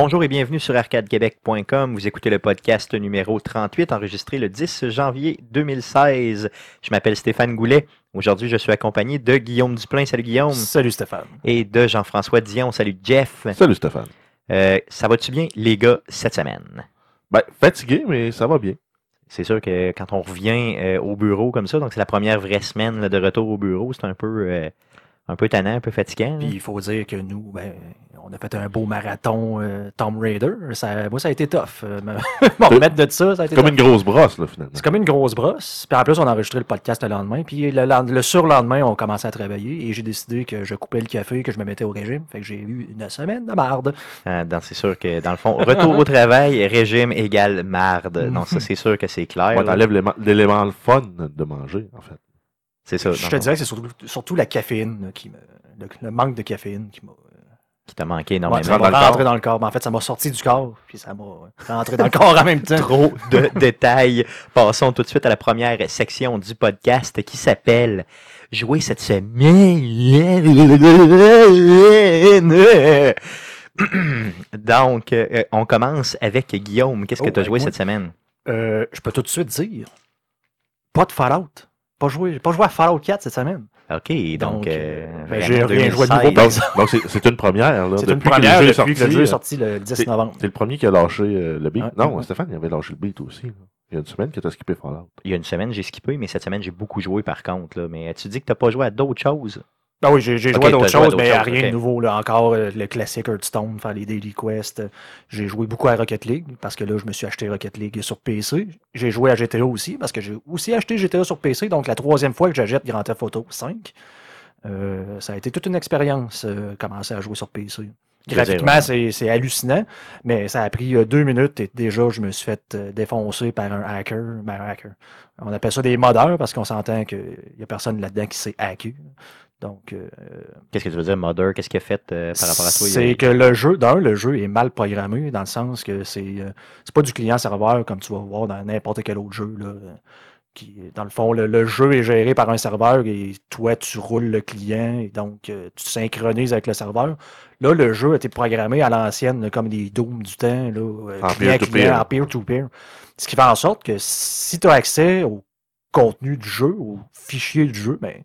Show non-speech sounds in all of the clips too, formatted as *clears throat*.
Bonjour et bienvenue sur arcadequebec.com. Vous écoutez le podcast numéro 38 enregistré le 10 janvier 2016. Je m'appelle Stéphane Goulet. Aujourd'hui, je suis accompagné de Guillaume Duplain. Salut Guillaume. Salut Stéphane. Et de Jean-François Dion. Salut Jeff. Salut Stéphane. Euh, ça va-tu bien, les gars, cette semaine? Ben, fatigué, mais ça va bien. C'est sûr que quand on revient euh, au bureau comme ça, donc c'est la première vraie semaine là, de retour au bureau, c'est un peu, euh, un peu tannant, un peu fatigant. Puis il faut dire que nous, ben, on a fait un beau marathon euh, Tomb Raider. Ça, moi, ça a été tough. Euh, me *laughs* me remettre de ça, ça a été Comme tough. une grosse brosse, là, finalement. C'est comme une grosse brosse. Puis en plus, on a enregistré le podcast le lendemain. Puis le, lend- le surlendemain, on commençait à travailler. Et j'ai décidé que je coupais le café, que je me mettais au régime. Fait que j'ai eu une semaine de marde. Donc, c'est sûr que, dans le fond, retour au travail, régime égale marde. Donc, ça, c'est sûr que c'est clair. Ouais, t'enlèves l'élément- fun de manger, en fait. C'est ça. Je te dirais que c'est surtout, surtout la caféine là, qui me. Le, le manque de caféine qui m'a. Qui t'a manqué Ouais, énormément. ça m'a rentré dans le corps. Mais en fait, ça m'a sorti du corps. Puis ça m'a rentré dans le corps en même temps. Trop de *laughs* détails. Passons tout de suite à la première section du podcast qui s'appelle Jouer cette semaine. *clears throat* Donc, euh, on commence avec Guillaume. Qu'est-ce que Oh, tu as joué moi- cette semaine? Euh, je peux tout de suite dire. Pas de Fallout. Pas joué, j'ai pas joué à Fallout 4 cette semaine. OK, donc... Donc, euh, euh, j'ai rien joué de 2016. nouveau, Donc, donc c'est c'est une première, là. C'est une que le première jeu que le jeu est sorti, le 10 c'est- novembre. C'est le premier qui a lâché euh, le beat. Ouais. non, Stéphane, il avait lâché le beat aussi. là. Il y a une semaine que t'as skippé Fallout. Il y a une semaine, j'ai skippé, mais cette semaine, j'ai beaucoup joué par contre. Là. Mais tu dis que tu n'as pas joué à d'autres choses? Ah oui, j'ai j'ai Ok, joué à d'autres choses, mais choses, rien de nouveau. Là. Encore euh, le classique Hearthstone, faire les Daily Quest. J'ai joué beaucoup à Rocket League, parce que là, je me suis acheté Rocket League sur PC. J'ai joué à GTA aussi, parce que j'ai aussi acheté GTA sur PC. Donc, la troisième fois que j'achète Grand Theft Auto 5. Euh, ça a été toute une expérience, euh, commencer à jouer sur PC. Graphiquement, c'est hallucinant, mais ça a pris euh, deux minutes et déjà, je me suis fait euh, défoncer par un hacker. Ben, un hacker. On appelle ça des modeurs parce qu'on s'entend qu'il n'y a personne là-dedans qui sait hacker. Donc, euh, Qu'est-ce que tu veux dire, Mother? Qu'est-ce qu'il a fait euh, par rapport à toi? c'est que le jeu, d'un, le jeu est mal programmé dans le sens que c'est euh, c'est pas du client-serveur comme tu vas voir dans n'importe quel autre jeu. Là, qui, dans le fond, le, le jeu est géré par un serveur et toi, tu roules le client et donc euh, tu synchronises avec le serveur. Là, le jeu a été programmé à l'ancienne, comme des Doom du temps, là, euh, En client-client, peer-to-peer. en peer-to-peer. Ce qui fait en sorte que si tu as accès au contenu du jeu, au fichier du jeu, ben,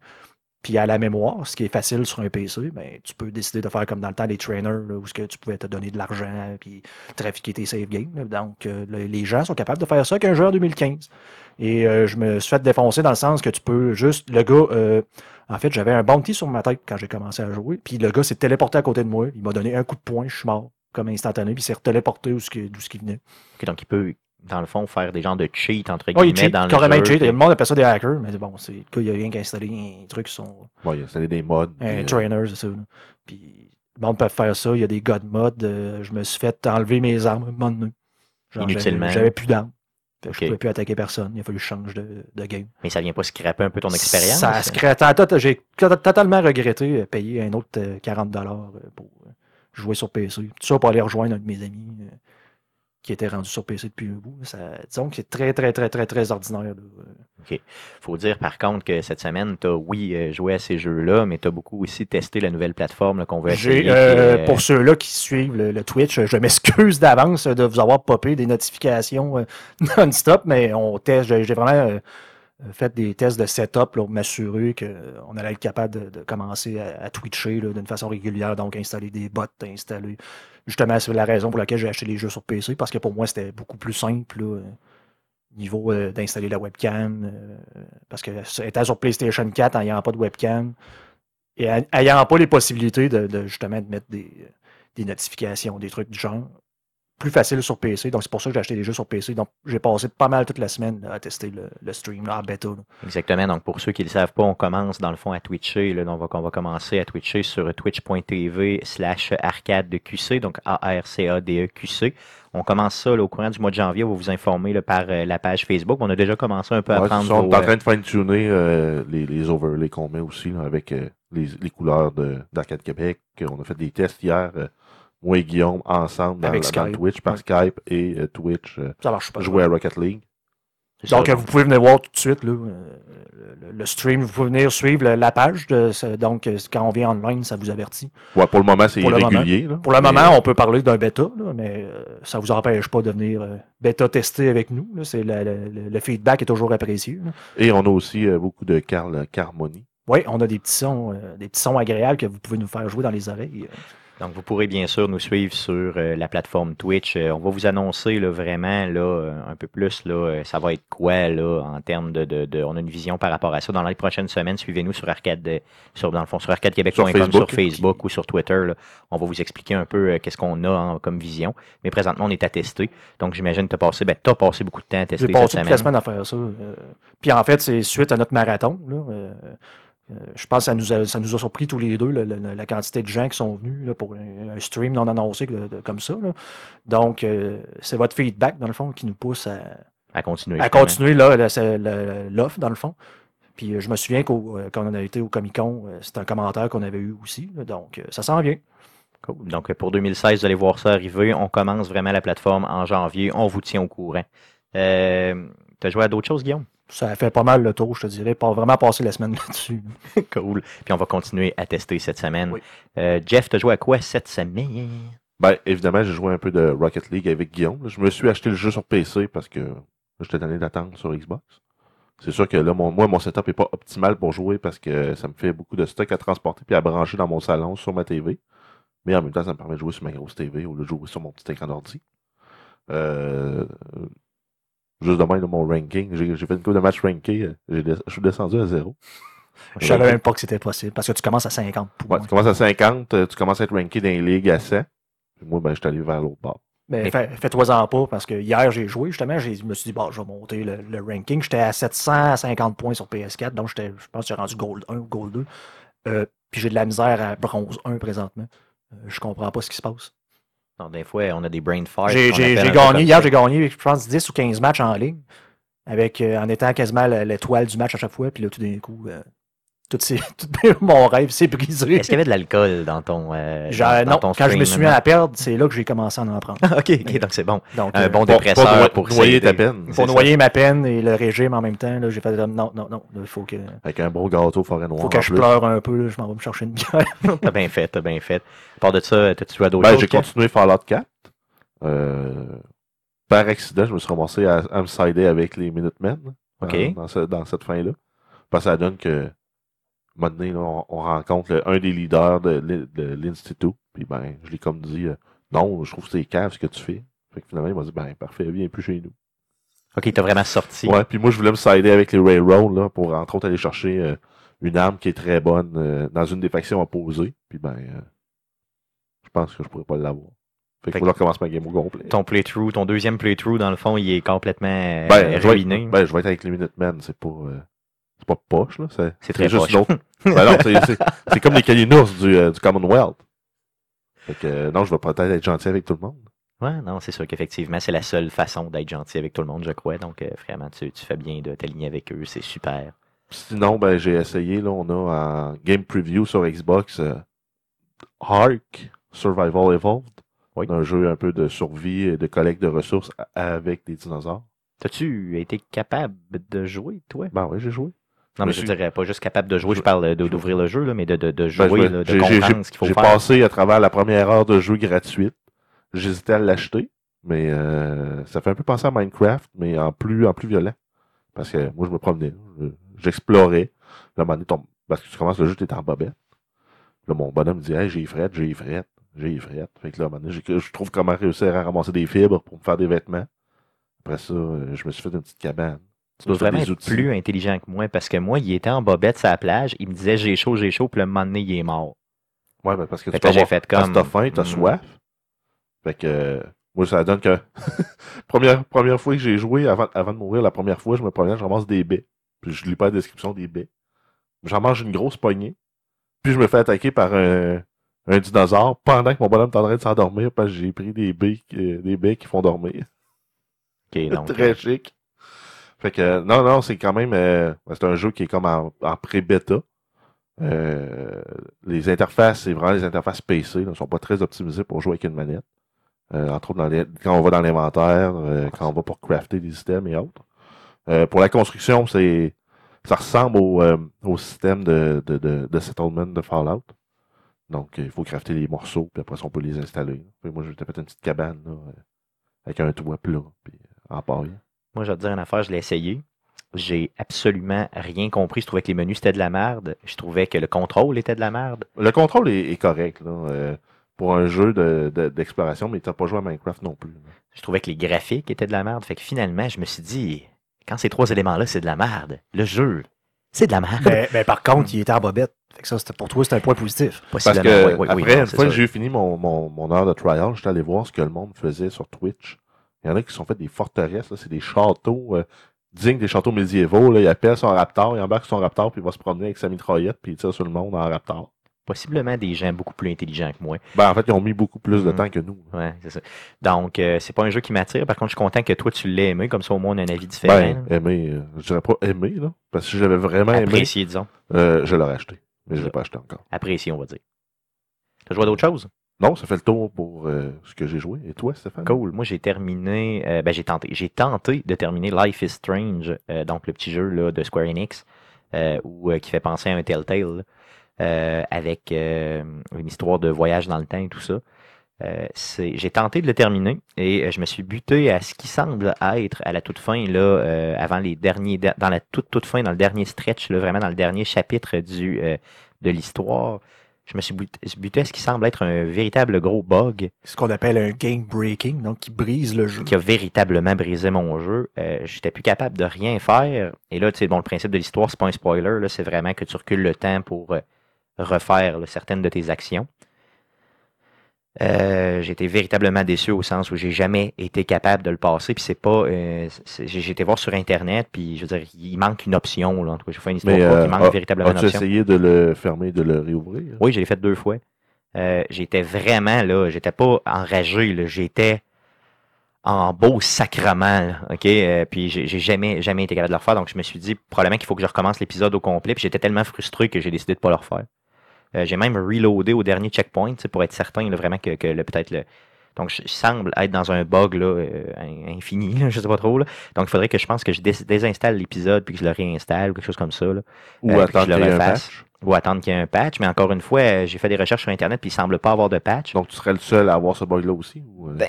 puis à la mémoire, ce qui est facile sur un PC, ben, tu peux décider de faire comme dans le temps les trainers, là, où ce que tu pouvais te donner de l'argent puis trafiquer tes save games. Donc, euh, le- les gens sont capables de faire ça qu'un jeu en 2015. Et euh, je me suis fait défoncer dans le sens que tu peux juste... Le gars... euh, en fait, j'avais un bounty sur ma tête quand j'ai commencé à jouer. Puis le gars s'est téléporté à côté de moi. Il m'a donné un coup de poing, je suis mort, comme instantané. Puis s'est téléporté d'où ce qui- venait. Ok, donc, il peut, dans le fond, faire des genres de cheat, entre Oh, il guillemets, cheat, dans le carrément jeu. cheat. Le monde appelle ça des hackers, mais bon, c'est le gars, il y a rien qu'à installer un truc sur son, Bon, il a installé des mods. un euh, trainer, c'est ça. là. Puis le monde peut faire ça. Il y a des god mods. euh, je me suis fait enlever mes armes un moment donné. Genre, Inutilement. J'avais plus d'armes. Je pouvais plus attaquer personne. Il a fallu que je change de, de game. Mais ça vient pas scraper un peu ton expérience? Ça a scra- ta- ta- ta- J'ai to- totalement regretté euh, payer un autre euh, 40$ pour euh, jouer sur PC. Tout ça pour aller rejoindre un de mes amis euh, qui était rendu sur PC depuis un bout. Ça, disons que c'est très, très, très, très, très ordinaire. là. faut dire par contre que cette semaine, tu as, oui, euh, joué à ces jeux-là, mais tu as beaucoup aussi testé la nouvelle plateforme qu'on veut essayer. Euh, euh, Pour ceux-là qui suivent le, le Twitch, je m'excuse d'avance de vous avoir popé des notifications euh, *laughs* non-stop, mais on teste. J'ai, vraiment fait des tests de setup là, pour m'assurer qu'on allait être capable de, de commencer à, à Twitcher d'une façon régulière, donc installer des bots, installer. Justement, c'est la raison pour laquelle j'ai acheté les jeux sur PC, parce que pour moi, c'était beaucoup plus simple. là, euh, niveau euh, d'installer la webcam, euh, parce que étant sur PlayStation 4, en n'ayant pas de webcam, et en- ayant pas les possibilités de, de, justement de mettre des, des notifications, des trucs du genre, plus facile sur PC. Donc c'est pour ça que j'ai acheté des jeux sur PC. Donc j'ai passé pas mal toute la semaine là, à tester le, le stream là, en bêta. là. Exactement. Donc, pour ceux qui ne le savent pas, on commence dans le fond à Twitcher. Là, donc, on va, on va commencer à Twitcher sur twitch.tv slash arcade de QC, donc A-R-C-A-D-E-Q-C. E On commence ça là, au courant du mois de janvier. On va vous informer là, par euh, la page Facebook. On a déjà commencé un peu à ouais, prendre on est en euh, train de fine-tuner euh, les, les overlays qu'on met aussi là, avec euh, les, les couleurs de- d'Arcade Québec. On a fait des tests hier, euh, moi et Guillaume, ensemble dans, Avec dans. Twitch, par Ouais. Skype et euh, Twitch, euh, Ça marche pas. jouer à Rocket League. Donc, euh, vous pouvez venir voir tout de suite là, le, le stream. Vous pouvez venir suivre la page. de donc, quand on vient online, ça vous avertit. Ouais, pour le moment, c'est irrégulier. là. Pour le Mais, moment, on peut parler d'un bêta, là, mais ça ne vous empêche pas de venir euh, bêta tester avec nous. C'est le, feedback est toujours apprécié. Et on a aussi euh, beaucoup de Carl Carmoni. Oui, on a des petits sons, euh, des petits sons agréables que vous pouvez nous faire jouer dans les oreilles. Donc, vous pourrez bien sûr nous suivre sur euh, la plateforme Twitch. Euh, on va vous annoncer là, vraiment là, euh, un peu plus, là, ça va être quoi là, en termes de, de, de- On a une vision par rapport à ça. Dans les prochaines semaines, suivez-nous sur Arcade, sur, dans le fond, sur arcadequebec.com, Sur sur Facebook. Ou sur Twitter. là. On va vous expliquer un peu qu'est-ce qu'on a comme vision. Mais présentement, on est à tester. Donc, j'imagine que tu as passé, ben, t'as passé beaucoup de temps à tester J'ai passé toute la semaine. à faire ça. Puis en fait, c'est suite à notre marathon. là, euh, je pense que ça nous, a, ça nous a surpris tous les deux, la quantité de gens qui sont venus là, pour un, un stream non annoncé de- comme ça. là. Donc, euh, c'est votre feedback, dans le fond, qui nous pousse à, À continuer. à continuer l'offre, dans le fond. Puis euh, je me souviens qu'au- quand on a été au Comic Con, euh, c'est un commentaire qu'on avait eu aussi. donc, ça s'en vient. Cool. Donc, pour 2016, vous allez voir ça arriver. On commence vraiment la plateforme en janvier. On vous tient au courant. Euh, tu as joué à d'autres choses, Guillaume? Ça fait pas mal le tour, je te dirais. Pas vraiment passer la semaine *laughs* là-dessus. cool. Puis on va continuer à tester cette semaine. Oui. Euh, Jeff, tu as joué à quoi cette semaine? Ben, évidemment, j'ai joué un peu de Rocket League avec Guillaume. Je me suis acheté le jeu sur PC parce que j'étais tanné d'attendre sur Xbox. C'est sûr que là, mon, moi, mon setup est pas optimal pour jouer parce que ça me fait beaucoup de stock à transporter puis à brancher dans mon salon sur ma TV. Mais en même temps, ça me permet de jouer sur ma grosse TV au lieu de jouer sur mon petit écran d'ordi. Euh, juste demain, dans mon ranking, j'ai fait une coupe de match ranké. euh, Je suis descendu à zéro. Je savais même pas que c'était possible parce que tu commences à 50 points. Ouais, tu commences à 50, euh, tu commences à être ranké dans les ligues à 100. Puis moi, ben, je suis allé vers l'autre bord. Fais- fais-toi-en pas, parce que hier, j'ai joué, justement, je me suis dit, bon, je vais monter le, le ranking. J'étais à 750 points sur PS4, donc j'étais, je pense que j'ai rendu Gold 1 ou Gold 2. Euh, puis j'ai de la misère à Bronze 1 présentement. Euh, je comprends pas ce qui se passe. Non, des fois, on a des brain farts. J'ai, gagné, hier, j'ai gagné, je pense, 10 ou 15 matchs en ligne, avec, euh, en étant quasiment la- l'étoile du match à chaque fois, puis là, tout d'un coup, euh, tout s'est- *laughs* tout- mon rêve s'est brisé. Est-ce qu'il y avait de l'alcool dans ton. euh, Genre, dans- dans non, ton quand je me suis mis à perdre, c'est là que j'ai commencé à en prendre. *laughs* ok, ok, donc c'est bon. Donc, Un euh, bon dépresseur pour noyer ta peine. pour ça. noyer ma peine et le régime en même temps, là, j'ai fait comme, non, non, non, il faut que, Avec un bon gâteau forêt noire. faut que je plus. pleure un peu, là, je m'en vais me chercher une bière. *laughs* T'as bien fait, t'as bien fait. À part de ça, t'as-tu joué à d'autres Ben, j'ai continué Fallout 4. Euh, par accident, je me suis ramassé à, à me sider avec les Minutemen. dans- Ok. Dans, ce- dans cette fin-là. Parce que ça donne que, un moment donné, là, on, on rencontre le- un des leaders de, l'in- de l'Institut. Puis ben, je l'ai comme dit, euh, non, je trouve que c'est cave ce que tu fais. Fait que finalement, il m'a dit, ben, parfait, viens plus chez nous. Ok, t'as vraiment sorti. Ouais, puis moi, je voulais me sider avec les Railroad, là, pour entre autres aller chercher euh, une arme qui est très bonne euh, dans une des factions opposées. Puis ben, euh, je pense que je pourrais pas l'avoir. Fait Fait faut que je recommence ma game au complet. Ton playthrough, ton deuxième playthrough, dans le fond, il est complètement Ben, je vais, ruiné. être, ben, je vais être avec les Minutemen, c'est pas, euh, c'est pas poche, là. C'est, très juste poche. ben non, c'est, comme les Kalinours du, euh, du Commonwealth. Fait que, euh, non, je vais peut-être être gentil avec tout le monde. Ouais, non, c'est sûr qu'effectivement, c'est la seule façon d'être gentil avec tout le monde, je crois. Donc, euh, vraiment, tu, tu fais bien de t'aligner avec eux, c'est super. Sinon, ben, j'ai essayé, là, on a en game preview sur Xbox, Ark Survival Evolved. Oui. Un jeu un peu de survie et de collecte de ressources avec des dinosaures. T'as-tu été capable de jouer, toi? Ben oui, j'ai joué. Non, mais je suis- dirais pas juste capable de jouer, Je- parle d'ouvrir le jeu, là, mais de, de, de Ben, jouer, là, de j'ai- j'ai- comprendre ce qu'il faut J'ai faire. passé à travers la première heure de jeu gratuite. J'hésitais à l'acheter, mais euh, ça fait un peu penser à Minecraft, mais en plus, en plus violent. Parce que moi, je me promenais, je- j'explorais. Là, à un moment donné, ton- parce que tu commences le jeu, t'es en bobette. Là, mon bonhomme me dit, hey, j'ai frette, j'ai frette, j'ai frette. Fait que là, à un moment donné, j'ai- je trouve comment réussir à ramasser des fibres pour me faire des vêtements. Après ça, euh, je me suis fait une petite cabane. Tu dois vraiment des être outils. plus intelligent que moi parce que moi, il était en bobette sur la plage, il me disait j'ai chaud, j'ai chaud, puis le moment donné, il est mort. Ouais, mais parce que Fait tu j'ai fait comme. t'as faim, t'as hmm, soif. Fait que, euh, moi, ça donne que, *laughs* première, première fois que j'ai joué, avant, avant de mourir, la première fois, je me promène, je ramasse des baies. Puis je lis pas la description des baies. J'en mange une grosse poignée. Puis je me fais attaquer par un, un dinosaure pendant que mon bonhomme est en train de s'endormir parce que j'ai pris des baies, qui- des baies qui font dormir. Ok, *laughs* donc, Très chic. Fait que, non, non, c'est quand même, euh, c'est un jeu qui est comme en, pré-bêta. Euh, les interfaces, c'est vraiment les interfaces PC, ne sont pas très optimisées pour jouer avec une manette. Euh, entre autres, dans quand on va dans l'inventaire, quand on va pour crafter des systèmes et autres. Pour la construction, c'est ça ressemble au, au système de, de, de, de settlement de Fallout. Donc, il faut crafter les morceaux, puis après on peut les installer. Moi, je vais fait une petite cabane avec un toit plat, puis en paille. Moi, je vais te dire une affaire, je l'ai essayé. J'ai absolument rien compris. Je trouvais que les menus c'était de la merde. Je trouvais que le contrôle était de la merde. Le contrôle est, est correct là, euh, pour un jeu de- de- d'exploration, mais t'as pas joué à Minecraft non plus. là. Je trouvais que les graphiques étaient de la merde. Fait que finalement, je me suis dit, quand ces trois éléments-là, c'est de la merde, le jeu, c'est de la merde. Mais, mais par contre, il était en bobette. Fait que ça, c'était- pour toi, c'est un point positif. Parce Possiblement, que oui, oui, oui, après, non, une c'est fois que j'ai fini mon, mon, mon heure de trial, j'étais allé voir ce que le monde faisait sur Twitch. Il y en a qui sont fait des forteresses, c'est des châteaux euh, dignes des châteaux médiévaux. Là. Il appelle son raptor, il embarque son raptor, puis il va se promener avec sa mitraillette, puis il tire sur le monde en raptor. Possiblement des gens beaucoup plus intelligents que moi. Ben, en fait, ils ont mis beaucoup plus de Mhm. temps que nous. Ouais, c'est ça. Donc, euh, c'est pas un jeu qui m'attire. Par contre, je suis content que toi, tu l'aies aimé. Comme ça, au moins, on a un avis différent. Ben, aimé, euh, je dirais pas aimé, là. Parce que si j'avais vraiment aimé, Apprécié, disons. euh, je l'aurais acheté. Mais je l'ai pas acheté encore. Apprécié, on va dire. T'as joué à d'autres choses? Non, ça fait le tour pour euh, ce que j'ai joué. Et toi, Stéphane? Cool. Moi, j'ai terminé. euh, ben, j'ai tenté. J'ai tenté de terminer Life is Strange, euh, donc le petit jeu là, de Square Enix, qui fait penser à un Telltale, avec une histoire de voyage dans le temps et tout ça. J'ai tenté de le terminer et je me suis buté à ce qui semble être à la toute fin, là, avant les derniers, dans la toute, toute fin, dans le dernier stretch, vraiment dans le dernier chapitre du, de l'histoire. Je me suis buté, à ce qui semble être un véritable gros bug Ce qu'on appelle un game breaking, donc qui brise le jeu. qui a véritablement brisé mon jeu. Euh, J'étais plus capable de rien faire. Et là, tu sais, bon, le principe de l'histoire, c'est pas un spoiler, c'est vraiment que tu recules le temps pour euh, refaire là, certaines de tes actions. Euh, j'ai été véritablement déçu au sens où j'ai jamais été capable de le passer. Puis c'est pas. euh, j'ai été voir sur internet, puis je veux dire, il manque une option. Là, en tout cas, j'ai fait une histoire Mais, courte, euh, il manque véritablement une option. essayé de le fermer, de le réouvrir? Oui, je l'ai fait deux fois. Euh, j'étais vraiment là, j'étais pas enragé, là, j'étais en beau sacrement, là, ok? Euh, puis j'ai j'ai jamais, jamais été capable de le refaire, donc je me suis dit probablement qu'il faut que je recommence l'épisode au complet. Puis j'étais tellement frustré que j'ai décidé de pas le refaire. Euh, j'ai même reloadé au dernier checkpoint, pour être certain là, vraiment que, que le peut-être le. Donc je, je semble être dans un bug là, euh, in- infini, là, *laughs* je sais pas trop. Là. Donc il faudrait que je pense que je dés- désinstalle l'épisode puis que je le réinstalle ou quelque chose comme ça. Là Ou euh, attendre qu'il y ait un patch? ou attendre qu'il y ait un patch. Mais encore une fois, j'ai fait des recherches sur Internet puis il semble pas avoir de patch. Donc, tu serais le seul à avoir ce bug-là aussi? Ou? Ben,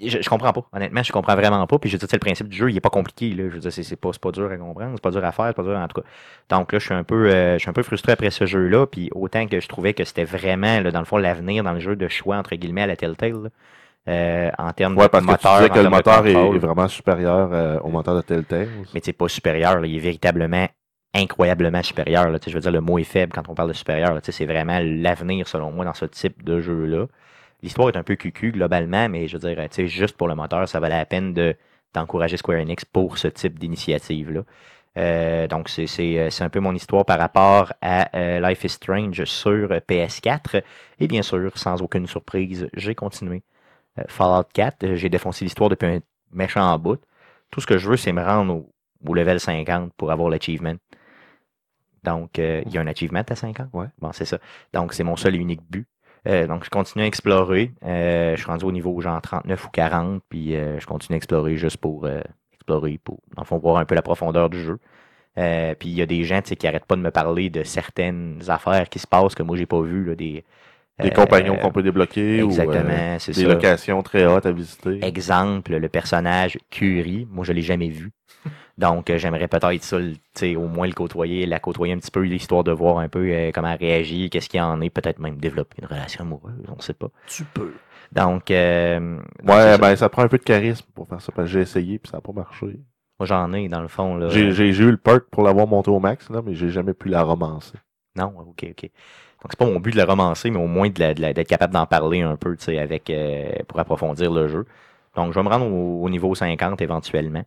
je, je comprends pas. Honnêtement, je comprends vraiment pas. Puis je veux dire, c'est le principe du jeu, il est pas compliqué. Là. Je veux dire, c'est, pas, pas dur à comprendre, c'est pas dur à faire, c'est pas dur en tout cas. Donc là, je suis un peu, euh, je suis un peu frustré après ce jeu-là. Puis autant que je trouvais que c'était vraiment, là, dans le fond, l'avenir dans le jeu de choix entre guillemets à la Telltale. là. Euh, en termes Ouais, de parce que moteur, tu disais que le moteur est, vraiment supérieur euh, au moteur de Telltale. mais c'est pas supérieur. là. Il est véritablement incroyablement supérieur. Là. Je veux dire, le mot est faible quand on parle de supérieur. C'est vraiment l'avenir, selon moi, dans ce type de jeu-là. L'histoire est un peu cucu globalement, mais je veux dire, tu sais, juste pour le moteur, ça valait la peine de, d'encourager Square Enix pour ce type d'initiative-là. Euh, donc, c'est, euh, c'est un peu mon histoire par rapport à euh, Life is Strange sur euh, PS4. Et bien sûr, sans aucune surprise, j'ai continué. Euh, Fallout 4, euh, j'ai défoncé l'histoire depuis un méchant bout. Tout ce que je veux, c'est me rendre au, au level 50 pour avoir l'achievement. Donc, il y a un achievement à 50. Ouais. Bon, c'est ça. Donc, c'est mon seul et unique but. Euh, donc, je continue à explorer. Euh, je suis rendu au niveau genre 39 ou 40, puis euh, je continue à explorer juste pour explorer, pour, dans le fond, voir un peu la profondeur du jeu. Puis il y a des gens qui arrêtent pas de me parler de certaines affaires qui se passent que moi j'ai pas vu là, des euh, compagnons qu'on peut débloquer exactement ou euh, des ça locations très hautes à visiter. exemple le personnage Curie moi je l'ai jamais vu donc euh, j'aimerais peut-être ça le- tu sais, au moins le côtoyer la côtoyer un petit peu l'histoire de voir un peu euh, comment elle réagit qu'est-ce qu'il y en est peut-être même développer une relation amoureuse on sait pas Tu peux. donc euh, donc, Ouais, ça. ben ça prend un peu de charisme pour faire ça, parce que j'ai essayé puis ça n'a pas marché. moi j'en ai dans le fond là J'ai j'ai- j'ai eu le perk pour l'avoir monté au max, là, mais j'ai jamais pu la romancer. Non, ok, ok. Donc c'est pas mon but de la romancer, mais au moins de la- de la- d'être capable d'en parler un peu, tu sais, avec euh, pour approfondir le jeu. Donc je vais me rendre au, au niveau 50 éventuellement.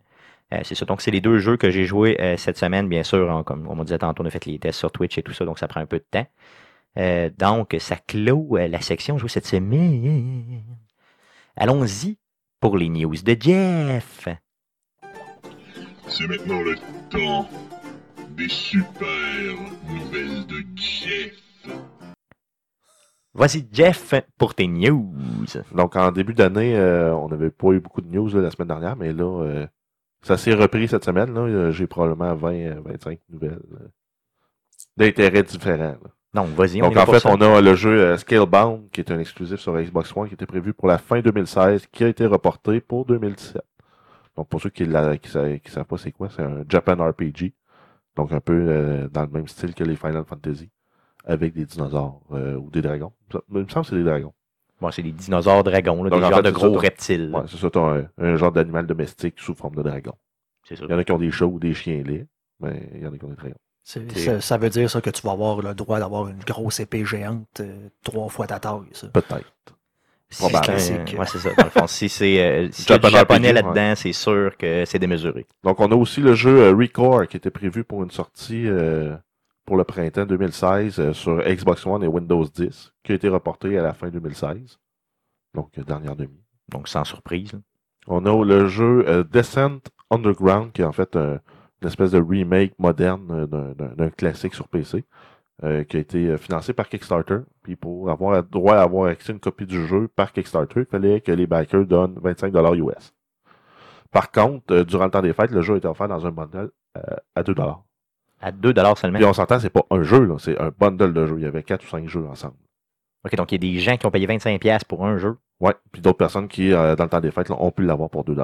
Euh, c'est ça. Donc c'est les deux jeux que j'ai joués euh, cette semaine, bien sûr. hein, comme on m'a dit tantôt, on a fait les tests sur Twitch et tout ça, donc ça prend un peu de temps. Euh, donc ça clôt euh, la section jouée cette semaine. Allons-y pour les news de Jeff. C'est maintenant le temps des super nouvelles de Jeff. Voici Jeff pour tes news. Donc en début d'année, euh, on n'avait pas eu beaucoup de news là, la semaine dernière, mais là, euh, Ça s'est repris cette semaine. là. Euh, J'ai probablement 20, euh, 25 nouvelles euh, d'intérêts différents. là. Donc, vas-y, on Donc en fait, ça. on a le jeu euh, Scalebound, qui est un exclusif sur Xbox One, qui était prévu pour la fin 2016, qui a été reporté pour 2017. Donc pour ceux qui ne qui, sa- qui savent pas c'est quoi, c'est un Japan RPG. Donc un peu euh, dans le même style que les Final Fantasy, avec des dinosaures euh, ou des dragons. Il me semble que c'est des dragons. Bon, c'est des dinosaures dragons, là, Donc, des en genres fait, de gros ça, reptiles. Ouais, c'est ça, t'as un, un genre d'animal domestique sous forme de dragon. C'est ça. Il y en a qui ont des chats ou des chiens laids, mais il y en a qui ont des dragons. Ça, ça veut dire ça que tu vas avoir le droit d'avoir une grosse épée géante euh, trois fois ta taille. Ça. Peut-être. Si c'est ouais, c'est ça. Dans le fond, si c'est euh, *laughs* Japan japonais RPG, là-dedans, c'est sûr que c'est démesuré. Donc, on a aussi le jeu euh, Recore qui était prévu pour une sortie euh, pour le printemps 2016 euh, sur Xbox One et Windows 10, qui a été reporté à la fin 2016. Donc, euh, dernière demi. Donc, sans surprise. On a le jeu euh, Descent Underground, qui est en fait un- une espèce de remake moderne d'un- classique sur PC, euh, qui a été financé par Kickstarter. Puis pour avoir le droit à avoir accès à une copie du jeu par Kickstarter, il fallait que les backers donnent 25 US. Par contre, durant le temps des fêtes, le jeu a été offert dans un bundle à 2 À 2 seulement. Puis on s'entend, c'est pas un jeu, c'est un bundle de jeux. Il y avait 4 ou 5 jeux ensemble. OK, donc il y a des gens qui ont payé 25$ pour un jeu. Ouais. Puis d'autres personnes qui, euh, dans le temps des fêtes, là, ont pu l'avoir pour 2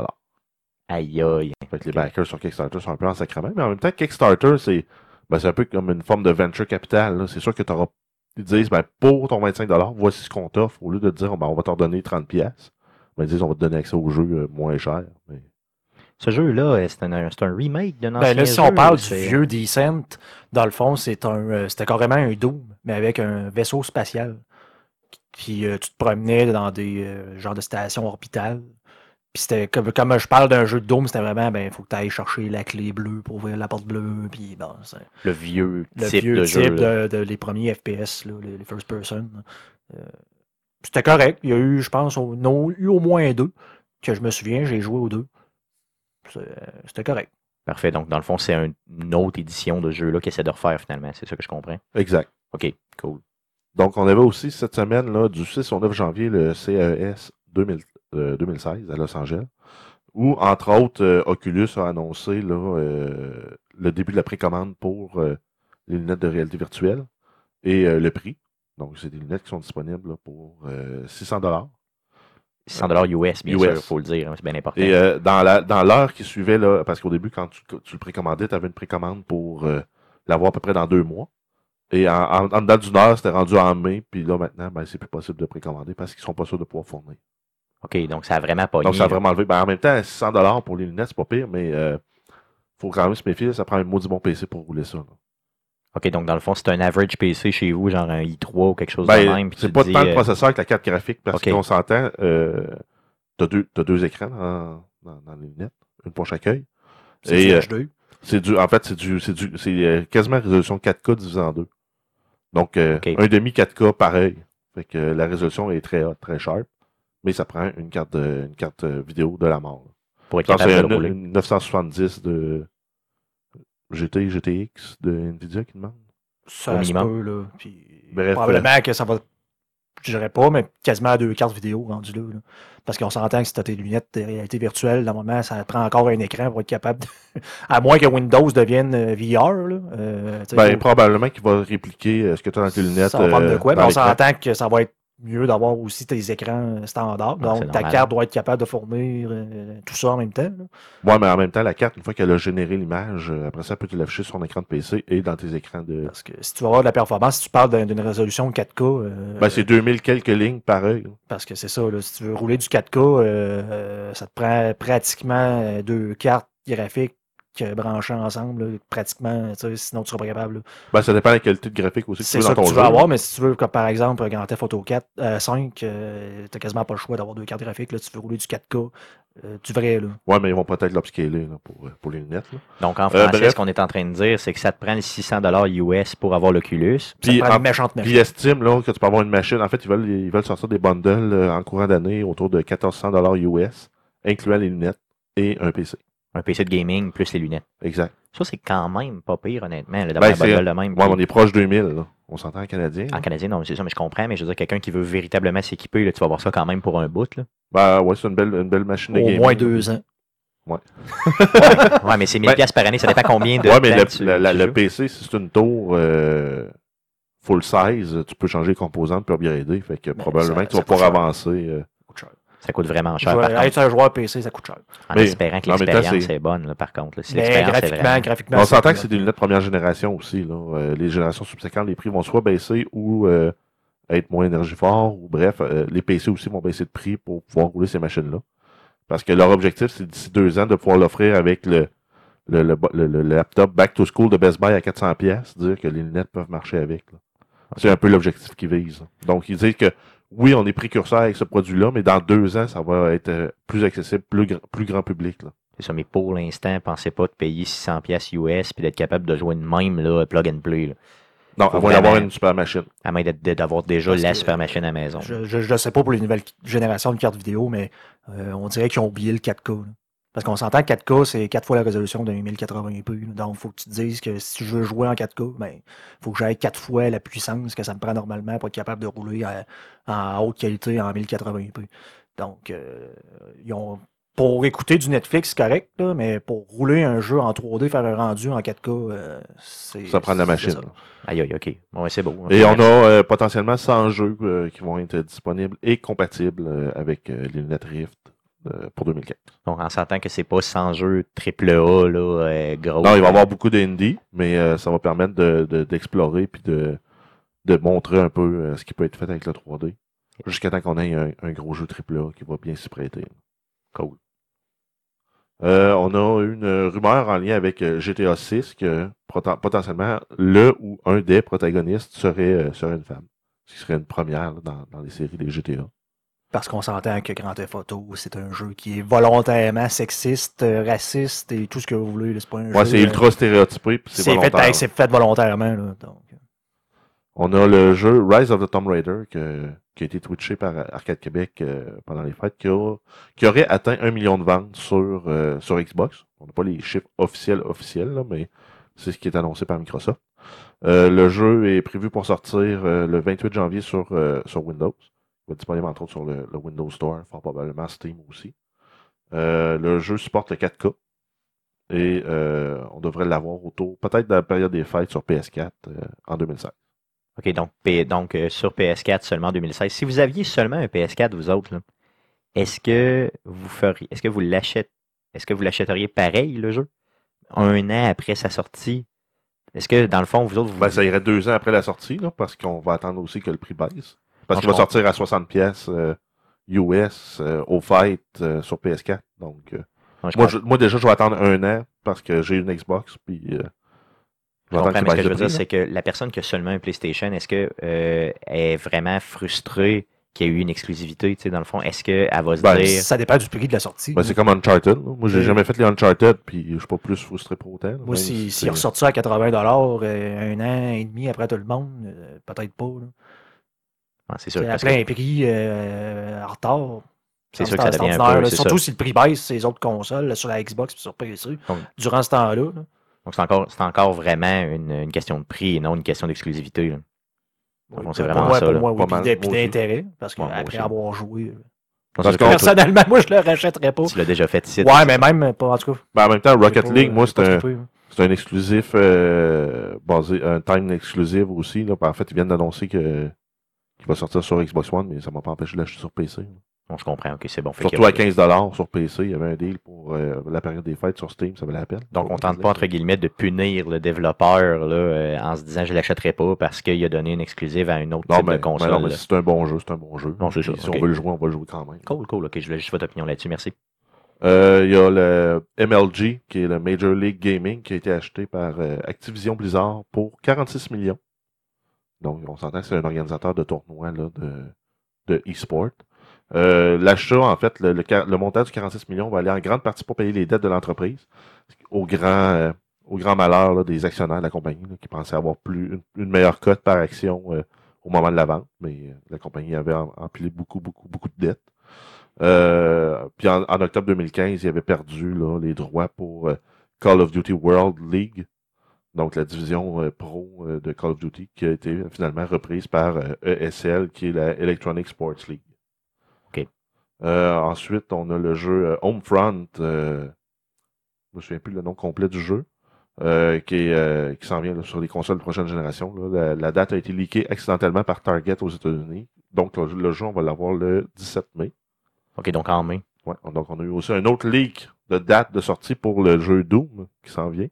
Aïe aïe. Fait que les backers sur Kickstarter sont un peu en sacrement. Mais en même temps, Kickstarter, c'est ben, c'est un peu comme une forme de venture capital. C'est sûr que tu auras. Ils disent, ben, pour ton 25 voici ce qu'on t'offre. Au lieu de te dire, ben, on va t'en donner 30 pièces. Ben, ils disent, on va te donner accès au jeu euh, moins cher. Mais... Ce jeu-là, euh, c'est un, un remake d'un ancien Ben là, si jeu, on parle du vieux Descent, dans le fond, c'est un, euh, c'était carrément un Doom, mais avec un vaisseau spatial. Puis euh, tu te promenais dans des euh, genres de stations orbitales. Puis c'était comme, comme je parle d'un jeu de Doom, c'était vraiment, ben, il faut que tu ailles chercher la clé bleue pour ouvrir la porte bleue. Puis bon, le vieux le type vieux de type jeu. de, de les premiers FPS, là, les, les first person. Euh, c'était correct. Il y a eu, je pense, au, non, eu au moins deux que je me souviens, j'ai joué aux deux. C'est- C'était correct. Parfait. Donc, dans le fond, c'est un- une autre édition de jeu-là qui essaie de refaire finalement. C'est ça que je comprends? Exact. OK, cool. Donc, on avait aussi cette semaine, là, du 6 au 9 janvier, le CES 2000 euh, 2016 à Los Angeles, où, entre autres, euh, Oculus a annoncé là, euh, le début de la précommande pour euh, les lunettes de réalité virtuelle et euh, le prix. Donc, c'est des lunettes qui sont disponibles là, pour euh, 600 dollars. 100 US, bien US. sûr, il faut le dire. hein, C'est bien important. Et euh, dans l'heure qui suivait, là, parce qu'au début, quand tu, tu le précommandais, tu avais une précommande pour euh, l'avoir à peu près dans deux mois. Et en, en, en dedans d'une heure, c'était rendu en mai, puis là maintenant, ben, c'est plus possible de précommander parce qu'ils sont pas sûrs de pouvoir fournir. OK, donc ça a vraiment pas Donc ça a vraiment levé. Ben, en même temps, 600 dollars pour les lunettes, c'est pas pire, mais euh, faut quand même se méfier, ça prend un maudit bon PC pour rouler ça. là. OK, donc dans le fond, c'est un average PC chez vous, genre un i3 ou quelque chose de Ben, même. puis c'est pas dis, tant le euh, processeur que la carte graphique, parce qu'on s'entend, euh, t'as deux, t'as deux écrans dans, dans, dans les lunettes, une pour chaque œil. C'est euh. C'est du, en fait, c'est du, c'est du, c'est euh, quasiment résolution 4K divisé en deux. Donc, euh, Ok. un demi 4K pareil. Fait que la résolution est très haute, très sharp. Mais ça prend une carte, de- une carte vidéo de la mort. là. pour être capable c'est de une 970 de GT, GTX de Nvidia qui demande. Ça se peut, là. Puis, Bref, probablement que ça va, je dirais pas, mais quasiment à deux cartes vidéo rendu là. là. Parce qu'on s'entend que si tu as tes lunettes de réalité virtuelle, normalement, ça prend encore un écran pour être capable de... *laughs* À moins que Windows devienne euh, VR, là. euh, Ben, probablement qu'il va répliquer euh, ce que tu as dans tes lunettes. ça va prendre de euh, quoi, mais on s'entend que ça va être mieux d'avoir aussi tes écrans standards. Ah, Donc, ta normal. carte doit être capable de fournir euh, tout ça en même temps. Ouais, mais en même temps, la carte, une fois qu'elle a généré l'image, euh, après ça, elle peut te l'afficher sur ton écran de PC et dans tes écrans de. Parce que si tu vas avoir de la performance, si tu parles d'un- d'une résolution 4K, euh, Ben, c'est 2000 quelques lignes pareil. parce que c'est ça, là, si tu veux rouler du 4K, euh, euh, ça te prend pratiquement deux cartes graphiques euh, branchées ensemble, là, pratiquement, sinon tu seras pas capable. là. Ben, ça dépend de la qualité de graphique aussi que tu C'est veux ça dans que ton tu veux jeu. avoir, mais si tu veux, comme par exemple, un Grand Theft Auto 4, euh, 5, euh, t'as quasiment pas le choix d'avoir deux cartes graphiques. Là, tu veux rouler du 4K, euh, du vrai. Là. Ouais, mais ils vont peut-être l'upscaler pour, euh, pour les lunettes. là. Donc, en Euh, français, bref. ce qu'on est en train de dire, c'est que ça te prend les 600 US pour avoir l'Oculus. Puis, en- une méchante machine. Puis ils estiment là, que tu peux avoir une machine. En fait, ils veulent, ils veulent sortir des bundles euh, en courant d'année autour de 1400 US, incluant les lunettes et un PC. Un PC de gaming plus les lunettes. Exact. Ça, c'est quand même pas pire, honnêtement, là, d'avoir Ben, de même. Ouais, on est proche de 2000. Là. On s'entend en canadien. En canadien, non, c'est ça, mais je comprends, mais je veux dire, quelqu'un qui veut véritablement s'équiper, là, tu vas voir ça quand même pour un bout. Là. Ben ouais, c'est une belle, une belle machine de Au gaming. moins deux ans. Ouais, mais c'est 1000 Ben- pièces par année, ça dépend combien de Ouais, mais temps le, tu- la- la- tu le. PC, si c'est une tour euh, full size, tu peux changer les composantes pour upgrader. Fait que Mais probablement ça- que tu vas pouvoir avancer. euh. Ça coûte vraiment cher, Jouer- par contre, Être un joueur PC, ça coûte cher. en Mais, espérant que l'expérience c'est- est bonne, là, par contre. là. Si Mais graphiquement, vraiment... graphiquement. On s'entend que c'est des lunettes première génération aussi. Là. Euh, les générations subséquentes, les prix vont soit baisser ou euh, être moins énergivores. Ou bref, euh, les PC aussi vont baisser de prix pour pouvoir rouler ces machines-là. Parce que leur objectif, c'est d'ici deux ans de pouvoir l'offrir avec le, le, le, le- le laptop Back to School de Best Buy à 400$, pièces, dire que les lunettes peuvent marcher avec. C'est un peu l'objectif qu'ils visent. Donc, ils disent que oui, on est précurseur avec ce produit-là, mais dans deux ans, ça va être euh, plus accessible, plus, grand- plus grand public. Là. C'est ça, mais pour l'instant, pensez pas de payer 600 pièces US puis d'être capable de jouer de même, là, plug and play, là. Non, Faut on va y avoir vraiment- une super machine. à moins d'avoir déjà Parce la super machine à la maison. Je, je sais pas pour les nouvelles générations de cartes vidéo, mais euh, on dirait qu'ils ont oublié le 4K. là. Parce qu'on s'entend que 4K, c'est 4 fois la résolution d'un 1080p. là. Donc, il faut que tu te dises que si je veux jouer en 4K, ben, faut que j'aille 4 fois la puissance que ça me prend normalement pour être capable de rouler à- en haute qualité en 1080p. Donc, euh, ils ont, pour écouter du Netflix, c'est correct, là, mais pour rouler un jeu en 3D, faire un rendu en 4K, euh, c'est. Ça prend de la machine. Aïe, aïe, ok. Bon, ouais, c'est beau. Et on a euh, potentiellement 100 jeux euh, qui vont être disponibles et compatibles euh, avec euh, les lunettes Rift pour 2015. Donc, en s'entend que c'est pas 100 jeux triple A, là, euh, gros. Non, il va y avoir beaucoup d'indie, mais euh, ça va permettre de- de- d'explorer puis de, de montrer un peu euh, ce qui peut être fait avec le 3D. Jusqu'à temps qu'on ait un, un gros jeu AAA qui va bien s'y prêter. Cool. Euh, on a une rumeur en lien avec euh, GTA 6 que poten- potentiellement le ou un des protagonistes serait, euh, serait une femme. Ce qui serait une première là, dans, dans les séries des GTA. Parce qu'on s'entend que Grand Theft Auto, c'est un jeu qui est volontairement sexiste, euh, raciste et tout ce que vous voulez. C'est pas un Ouais, jeu, c'est euh, ultra stéréotypé puis c'est fait, c'est fait volontairement. Là, donc. On a le jeu Rise of the Tomb Raider que- qui a été twitché par Arcade Québec euh, pendant les fêtes, qui, a- qui aurait atteint un million de ventes sur, euh, sur Xbox. On n'a pas les chiffres officiels officiels, là, mais c'est ce qui est annoncé par Microsoft. Euh, le jeu est prévu pour sortir le 28 janvier sur, sur Windows. Va être disponible entre autres sur le, le Windows Store, fort probablement Steam aussi. Euh, le jeu supporte le 4K. Et euh, on devrait l'avoir autour, peut-être dans la période des fêtes sur PS4 euh, en 2016. OK, donc, sur PS4 seulement en 2016. Si vous aviez seulement un PS4, vous autres, est-ce que vous feriez, est-ce que vous l'achèteriez, est-ce que vous l'achèteriez pareil, le jeu? Un an après sa sortie? Est-ce que, dans le fond, vous autres, vous... Ben, ça irait deux ans après la sortie, là, parce qu'on va attendre aussi que le prix baisse. Parce qu'il va sortir à 60 pièces euh, US euh, au fight euh, sur PS4. Donc, euh, Non, je moi, comprends- je- moi, déjà, je vais attendre un an parce que j'ai une Xbox. Puis, euh, Je comprends, mais ce que je veux dire, c'est que la personne qui a seulement un PlayStation, est-ce que euh, est vraiment frustrée qu'il y ait eu une exclusivité, tu sais, dans le fond? Est-ce qu'elle va se Ben, dire... Ça dépend du prix de la sortie. Ben, c'est comme Uncharted. là. Moi, j'ai Oui. jamais fait les Uncharted, puis je suis pas plus frustré pour autant. Moi, si, si c'est- ressorti à 80 euh, un an et demi après tout le monde, euh, peut-être pas. là. Ah, c'est sûr, C'est à parce que plein prix euh, en retard. c'est sûr que ça devient un ordinaire, peu... là. c'est Surtout ça. si le prix baisse sur les autres consoles, là, sur la Xbox et sur PC, Donc- durant ce temps-là. là. Donc, c'est encore, c'est encore vraiment une, une question de prix et non une question d'exclusivité. fond, c'est Pour vraiment moi, ça, pour moi, oui, puis d'intérêt, parce qu'après avoir joué, Parce personnellement, moi, je le rachèterais pas. Tu l'as déjà fait ici. Ouais, mais même pas, en tout cas. Ben, en même temps, Rocket pas, League, euh, moi, c'est un, hein. c'est un exclusif euh, basé, un time exclusive aussi. Là. En fait, ils viennent d'annoncer que va sortir sur Xbox One, mais ça m'a pas empêché de l'acheter sur PC. là. Bon, je comprends, ok, c'est bon. Fait Surtout à 15$ sur PC, il y avait un deal pour euh, la période des fêtes sur Steam, ça valait la peine. Donc, on tente pas, entre guillemets, de punir le développeur là, euh, en se disant je l'achèterai pas parce qu'il a donné une exclusive à un autre Non, type mais, de console. mais non, mais c'est un bon jeu, c'est un bon jeu. Non, ça, Si on veut le jouer, on va le jouer quand même. Cool, cool, ok, je voulais juste votre opinion là-dessus, merci. Euh, Il y a le MLG, qui est le Major League Gaming, qui a été acheté par Activision Blizzard pour 46 millions. Donc, on s'entend que c'est un organisateur de tournois là, de, e-sport. Euh, L'achat, en fait, le, le, le montant du 46 millions va aller en grande partie pour payer les dettes de l'entreprise, au grand, euh, au grand malheur là, des actionnaires de la compagnie là, qui pensaient avoir plus une, meilleure cote par action euh, au moment de la vente, mais euh, la compagnie avait em- empilé beaucoup, beaucoup, beaucoup de dettes. Euh, puis en, en octobre 2015, il avait perdu là, les droits pour euh, Call of Duty World League, donc la division euh, pro euh, de Call of Duty, qui a été finalement reprise par euh, ESL, qui est la Electronic Sports League. OK. Euh, ensuite, on a le jeu euh, Homefront, euh, je me souviens plus le nom complet du jeu, euh, qui, euh, qui s'en vient là, sur les consoles de prochaine génération. là. La, la date a été leakée accidentellement par Target aux États-Unis. Donc, le, le jeu, on va l'avoir le 17 mai. OK, donc en mai. Ouais, donc, on a eu aussi un autre leak de date de sortie pour le jeu Doom qui s'en vient.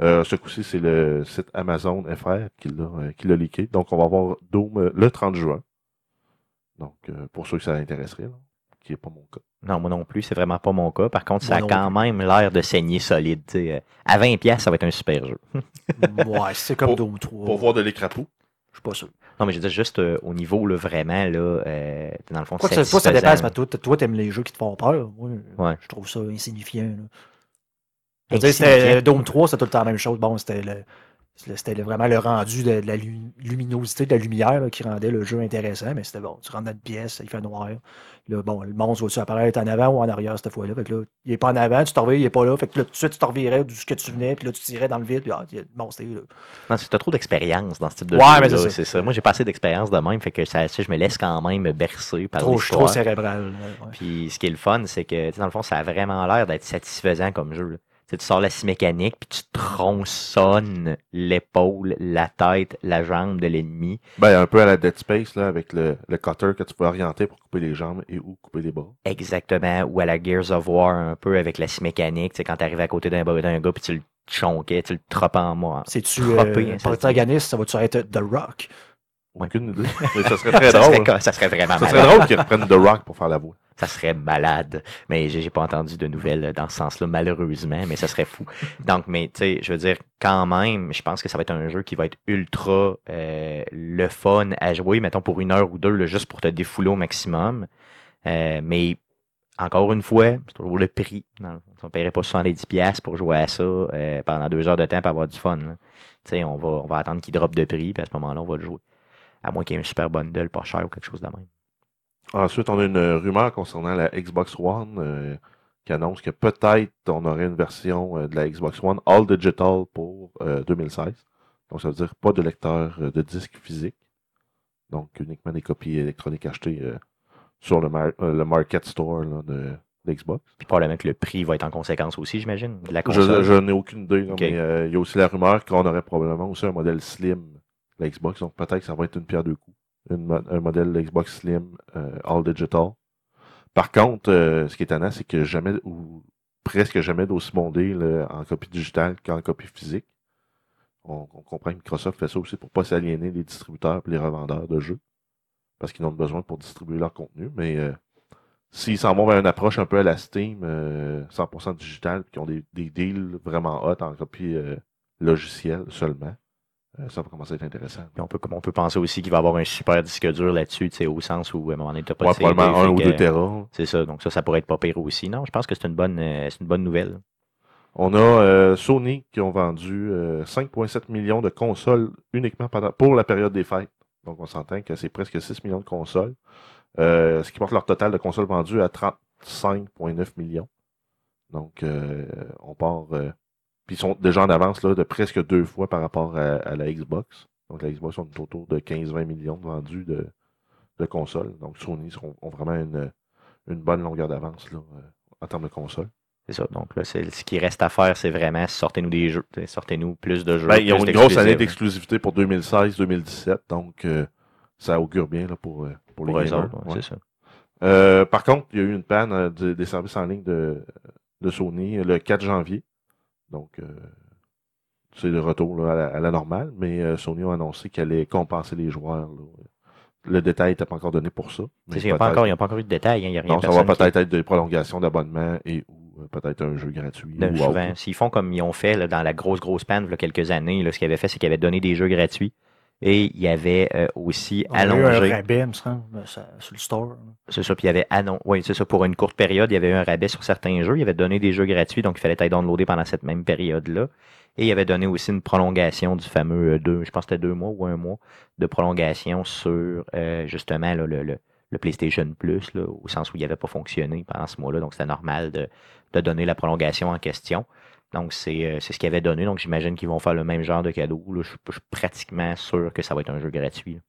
Euh, ce coup-ci, c'est le site Amazon FR qui l'a euh, qui l'a leaké. Donc, on va avoir Doom euh, le 30 juin. Donc, euh, pour ceux que ça intéresserait, là, qui n'est pas mon cas. Non, moi non plus, c'est vraiment pas mon cas. Par contre, ça a quand même l'air de saigner solide. À 20$, ça va être un super jeu. *laughs* ouais, c'est comme Pour- Doom 3. Pour voir de l'écrapou. Je suis pas sûr. Non, mais je veux dire, juste euh, au niveau, là, vraiment, là, euh, dans le fond, Quoi que ça, dépasse, mais toi, toi, t'aimes les jeux qui te font peur. Moi, Ouais. je trouve ça insignifiant. là. Je c'était Dome 3, c'était tout le temps la même chose. Bon, c'était le- c'était vraiment le rendu de, de la lu- luminosité, de la lumière là, qui rendait le jeu intéressant, mais c'était bon. Tu rentres dans une pièce, il fait noir. Là, bon, le monstre va-tu apparaître en avant ou en arrière cette fois-là? Fait que là, il est pas en avant, tu te reviens, il est pas là. Fait que là, tout de suite, tu te revirais d'où ce que tu venais, puis là, tu tirais dans le vide, puis ah, le monstre est là. Non, c'est trop d'expérience dans ce type de Ouais, jeu. mais c'est ça. c'est ça. Moi, j'ai pas assez d'expérience de même, fait que ça, je me laisse quand même bercer par Trop, l'histoire. trop cérébral. Puis ce qui est le fun, c'est que, dans le fond, ça a vraiment l'air d'être satisfaisant comme jeu. là. Tu sais, tu sors la scie mécanique, puis tu tronçonnes l'épaule, la tête, la jambe de l'ennemi. Ben, un peu à la Dead Space, là, avec le, le cutter que tu peux orienter pour couper les jambes et ou couper les bras. Exactement. Ou à la Gears of War, un peu avec la scie mécanique. Tu sais, quand t'arrives à côté d'un d'un gars, puis tu le chonquais, tu le tropes en moi. C'est-tu euh, hein, protagoniste, ça va-tu être The Rock? Aucune idée. *laughs* Mais ça serait très Ça drôle. serait, ça serait vraiment Ça malade. serait drôle qu'ils reprennent The Rock pour faire la voix. Ça serait malade. Mais j'ai pas entendu de nouvelles euh, dans ce sens-là, malheureusement, mais ça serait fou. *laughs* Donc, mais tu sais, je veux dire, quand même, je pense que ça va être un jeu qui va être ultra euh, le fun à jouer, mettons pour une heure ou deux, là, juste pour te défouler au maximum. Euh, mais encore une fois, c'est toujours le prix. On ne paierait pas 70$ pour jouer à ça euh, pendant deux heures de temps pour avoir du fun. là. Tu sais, on va, on va attendre qu'il drop de prix, puis à ce moment-là, on va le jouer. À moins qu'il y ait un super bundle pas cher ou quelque chose de même. Ensuite, on a une rumeur concernant la Xbox One euh, qui annonce que peut-être on aurait une version euh, de la Xbox One All Digital pour euh, 2016. Donc, ça veut dire pas de lecteur euh, de disque physique. Donc, uniquement des copies électroniques achetées euh, sur le, mar- euh, le Market Store là, de, Xbox. Puis probablement que le prix va être en conséquence aussi, j'imagine, de la Je, console. je n'ai aucune idée, mais euh, il y a aussi la rumeur qu'on aurait probablement aussi un modèle slim de la Xbox. Donc peut-être que ça va être une pierre deux coups. Un modèle Xbox Slim euh, All Digital. Par contre, euh, ce qui est étonnant, c'est que jamais ou presque jamais d'aussi bondé là, en copie digitale qu'en copie physique. On, comprend que Microsoft fait ça aussi pour pas s'aliéner les distributeurs et les revendeurs de jeux. Parce qu'ils ont besoin pour distribuer leur contenu. Mais euh, s'ils s'en vont vers une approche un peu à la Steam, euh, 100% digital, puis qu'ils ont des, deals vraiment hot en copie euh, logicielle seulement, euh, ça va commencer à être intéressant. Puis on peut, on peut penser aussi qu'il va y avoir un super disque dur là-dessus, tu au sens où à un moment donné, t'as pas Ouais, de CD, probablement un ou deux terras. C'est ça, donc ça, ça pourrait être pas pire aussi. Non, je pense que c'est une bonne, euh, c'est une bonne nouvelle. On a euh, Sony qui ont vendu euh, 5,7 millions de consoles uniquement pendant, pour la période des fêtes. Donc on s'entend que c'est presque 6 millions de consoles. Euh, ce qui porte leur total de consoles vendues à 35,9 millions. Donc euh, on part. Puis ils sont déjà en avance là, de presque deux fois par rapport à, à la Xbox. Donc la Xbox on est autour de 15-20 millions de vendus de, de consoles. Donc Sony seront- ont vraiment une, une bonne longueur d'avance là, euh, en termes de consoles. C'est ça. Donc là, ce qui reste à faire, c'est vraiment sortez-nous des jeux. Sortez-nous plus de jeux. Ben, ils ont une grosse année d'exclusivité pour 2016-2017, donc euh, ça augure bien là, pour, euh, pour les Pour autres, ouais, c'est ça. Euh, par contre, il y a eu une panne de- des services en ligne de, de Sony le 4 janvier. Donc, euh, c'est le retour là, à, la, à la normale, mais euh, Sony a annoncé qu'elle allait compenser les joueurs. là. Le détail n'était pas encore donné pour ça. Il n'y a, pas encore- il y a pas encore eu de détails. hein, Il y a rien Non, ça va qui- peut-être être des prolongations d'abonnement et ou euh, peut-être un jeu gratuit. ou souvent. S'ils font comme ils ont fait là, dans la grosse, grosse panne il y a quelques années, là, ce qu'ils avaient fait, c'est qu'ils avaient donné des jeux gratuits. Et il y avait euh, aussi On a eu un allongé. rabais, me semble, ça- sur le store. C'est ça, puis il y avait annon... oui, c'est ça, pour une courte période, il y avait eu un rabais sur certains jeux. Il avait donné des jeux gratuits, donc il fallait être downloadé pendant cette même période-là. Et il avait donné aussi une prolongation du fameux euh, deux, je pense que c'était deux mois ou un mois de prolongation sur euh, justement là, le, le, le PlayStation Plus, là, au sens où il n'avait pas fonctionné pendant ce mois-là. Donc c'était normal de, de donner la prolongation en question. Donc c'est euh, c'est ce qu'il avait donné. Donc j'imagine qu'ils vont faire le même genre de cadeau. là. Je, suis- je suis pratiquement sûr que ça va être un jeu gratuit. là.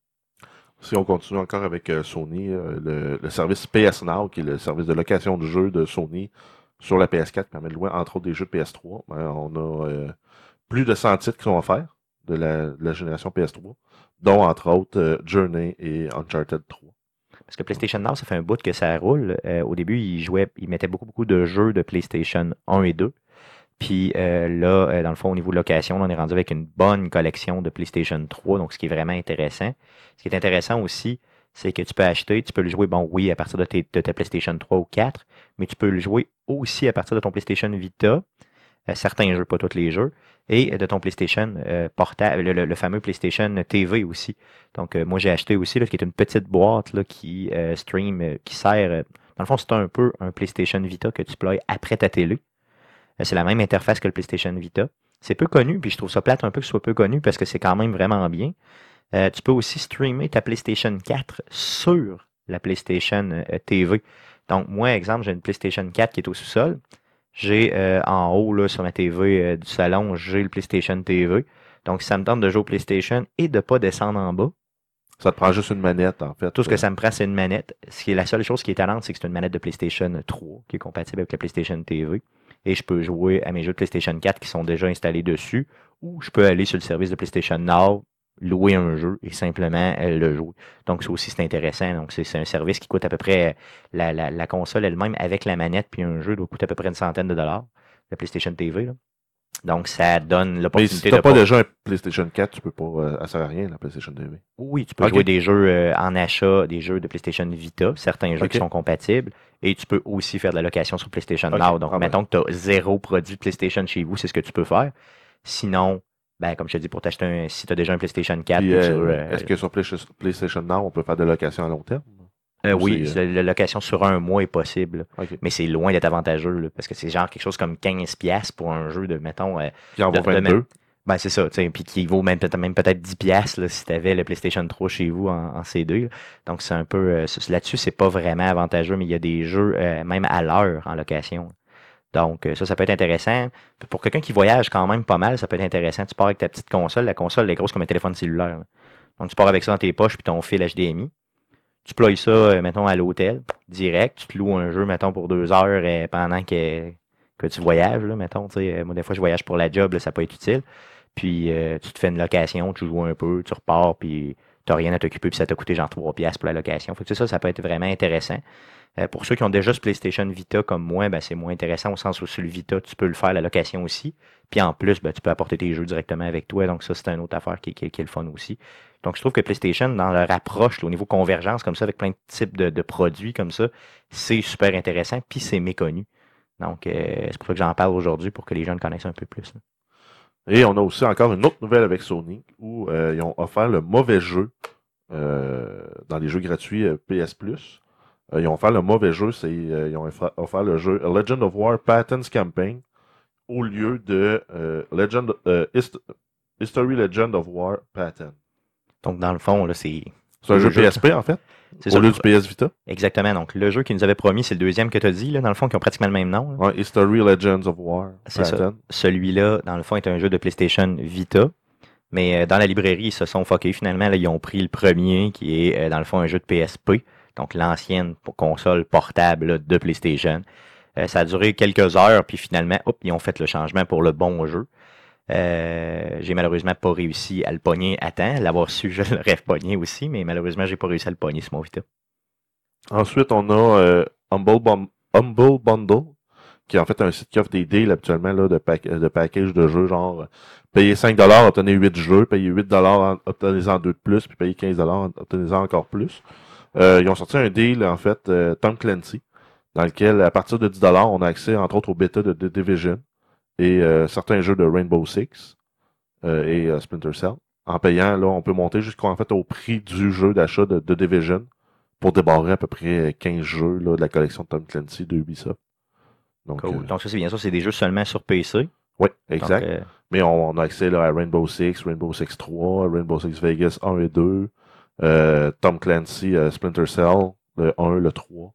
Si on continue encore avec euh, Sony, euh, le, le service PS Now, qui est le service de location de jeux de Sony, sur la PS4 qui permet de louer entre autres des jeux de PS3. Ben, on a euh, plus de 100 titres qui sont offerts de la, de la génération PS3, dont entre autres Journey et Uncharted 3. Parce que PlayStation Now, ça fait un bout que ça roule. Au début, ils jouaient, ils mettaient beaucoup, beaucoup de jeux de PlayStation 1 et 2. Puis euh, là, euh, dans le fond, au niveau de location, on est rendu avec une bonne collection de PlayStation 3, donc ce qui est vraiment intéressant. Ce qui est intéressant aussi, c'est que tu peux acheter, tu peux le jouer, bon, oui, à partir de, tes, de ta PlayStation 3 ou 4, mais tu peux le jouer aussi à partir de ton PlayStation Vita, euh, certains jeux, pas tous les jeux, et de ton PlayStation euh, portable, le, le- le fameux PlayStation TV aussi. Donc, euh, moi, j'ai acheté aussi, là, qui est une petite boîte là, qui stream, qui sert, dans le fond, c'est un peu un PlayStation Vita que tu déploies après ta télé. C'est la même interface que le PlayStation Vita. C'est peu connu, puis je trouve ça plate un peu que ce soit peu connu parce que c'est quand même vraiment bien. Euh, tu peux aussi streamer ta PlayStation 4 sur la PlayStation euh, TV. Donc, moi, exemple, j'ai une PlayStation 4 qui est au sous-sol. J'ai euh, en haut, là, sur ma TV euh, du salon, j'ai le PlayStation TV. Donc, ça me tente de jouer au PlayStation et de pas descendre en bas. Ça te prend juste une manette, en fait. Tout ce que ça me prend, c'est une manette. Ce qui est la seule chose qui est talente, c'est que c'est une manette de PlayStation 3 qui est compatible avec la PlayStation TV. Je peux jouer à mes jeux de PlayStation 4 qui sont déjà installés dessus. Ou je peux aller sur le service de PlayStation Now, louer un jeu et simplement euh, le jouer. Donc, ça aussi, c'est intéressant. Donc, c'est un service qui coûte à peu près la, la, console elle-même avec la manette puis un jeu doit coûter à peu près une centaine de dollars. La PlayStation TV. Donc, ça donne l'opportunité si t'as de pas déjà un PlayStation 4, tu peux pas. Euh, ça sert à rien, la PlayStation TV. Oui, tu peux jouer des jeux euh, en achat, des jeux de PlayStation Vita, certains jeux qui sont compatibles, et tu peux aussi faire de la location sur PlayStation Ok, Now. Donc, ah ben. mettons que tu as zéro produit PlayStation chez vous, c'est ce que tu peux faire. Sinon, ben, comme je te dis, pour t'acheter un, si tu as déjà un PlayStation 4, Puis, puis tu euh, Est-ce que sur Play- PlayStation Now, on peut faire de la location à long terme? Euh, ou oui, c'est, c'est- la location sur un mois est possible, mais c'est loin d'être avantageux, là, parce que c'est genre quelque chose comme 15$ piastres pour un jeu de, mettons, euh, Puis en de- vaut de 22. Ben, c'est ça, puis qui vaut même, peut-être- même peut-être 10 piastres, là, si tu avais le PlayStation 3 chez vous en, en CD. là. Donc, c'est un peu... euh, Là-dessus, c'est pas vraiment avantageux, mais il y a des jeux, euh, même à l'heure, en location. Donc, euh, ça, ça peut être intéressant. Pour quelqu'un qui voyage quand même pas mal, ça peut être intéressant. Tu pars avec ta petite console. La console elle est grosse comme un téléphone cellulaire. là. Donc, tu pars avec ça dans tes poches, puis ton fil HDMI. Tu ploies ça, euh, mettons, à l'hôtel, direct. Tu te loues un jeu, mettons, pour deux heures euh, pendant que, que tu voyages, là, mettons. Euh, Moi, des fois, je voyage pour la job, ça peut être utile. Puis, tu te fais une location, tu joues un peu, tu repars, puis tu n'as rien à t'occuper, puis ça t'a coûté genre 3 piastres pour la location. Fait que ça, ça peut être vraiment intéressant. Euh, pour ceux qui ont déjà ce PlayStation Vita comme moi, ben, c'est moins intéressant au sens où sur le Vita, tu peux le faire la location aussi. Puis en plus, ben, tu peux apporter tes jeux directement avec toi. Donc ça, c'est une autre affaire qui, qui- est le fun aussi. Donc je trouve que PlayStation, dans leur approche, au niveau convergence comme ça, avec plein de types de, de produits comme ça, c'est super intéressant, puis c'est méconnu. Donc euh, c'est pour ça que j'en parle aujourd'hui, pour que les gens le connaissent un peu plus. Et on a aussi encore une autre nouvelle avec Sony où euh, ils ont offert le mauvais jeu dans les jeux gratuits PS Plus. Euh, ils ont offert le mauvais jeu, c'est euh, ils ont offert, le jeu Legend of War Patents Campaign au lieu de euh, Legend Hist- History Legend of War Patent. Donc dans le fond, là, c'est C'est un jeu jeu- PSP en fait, c'est au ça. lieu du PS Vita. Exactement. Donc le jeu qu'ils nous avait promis, c'est le deuxième que tu as dit, là, dans le fond, qui ont pratiquement le même nom. Ouais, History Legends of War C'est ça. Celui-là, dans le fond, est un jeu de PlayStation Vita. Mais euh, dans la librairie, ils se sont fuckés finalement. Là, ils ont pris le premier, qui est euh, dans le fond un jeu de PSP, donc l'ancienne console portable de PlayStation. Euh, ça a duré quelques heures, puis finalement, hop, ils ont fait le changement pour le bon jeu. Euh, j'ai malheureusement pas réussi à le pogner à temps. L'avoir su, je l'aurais pogné aussi, mais malheureusement, j'ai pas réussi à le pogner mon Vita. Ensuite, on a euh, Humble, Bundle, qui est en fait un site qui offre des deals habituellement là, de, pack- de package de jeux, genre payer 5$, obtenez 8 jeux, payer 8$, en- obtenez-en 2 de plus, puis payer 15$, obtenez-en encore plus. Euh, ils ont sorti un deal, en fait, euh, Tom Clancy, dans lequel, à partir de 10$, on a accès, entre autres, au bêta de The Division et euh, certains jeux de Rainbow Six et Splinter Cell. En payant, là, on peut monter jusqu'en fait au prix du jeu d'achat de The Division pour débarrer à peu près 15 jeux là, de la collection de Tom Clancy de Ubisoft. Donc, Cool. Donc ça, c'est bien sûr, c'est des jeux seulement sur PC. oui, exact. Mais on, on a accès là, à Rainbow Six, Rainbow Six 3, Rainbow Six Vegas 1 et 2, euh, Tom Clancy, euh, Splinter Cell, le 1, le 3.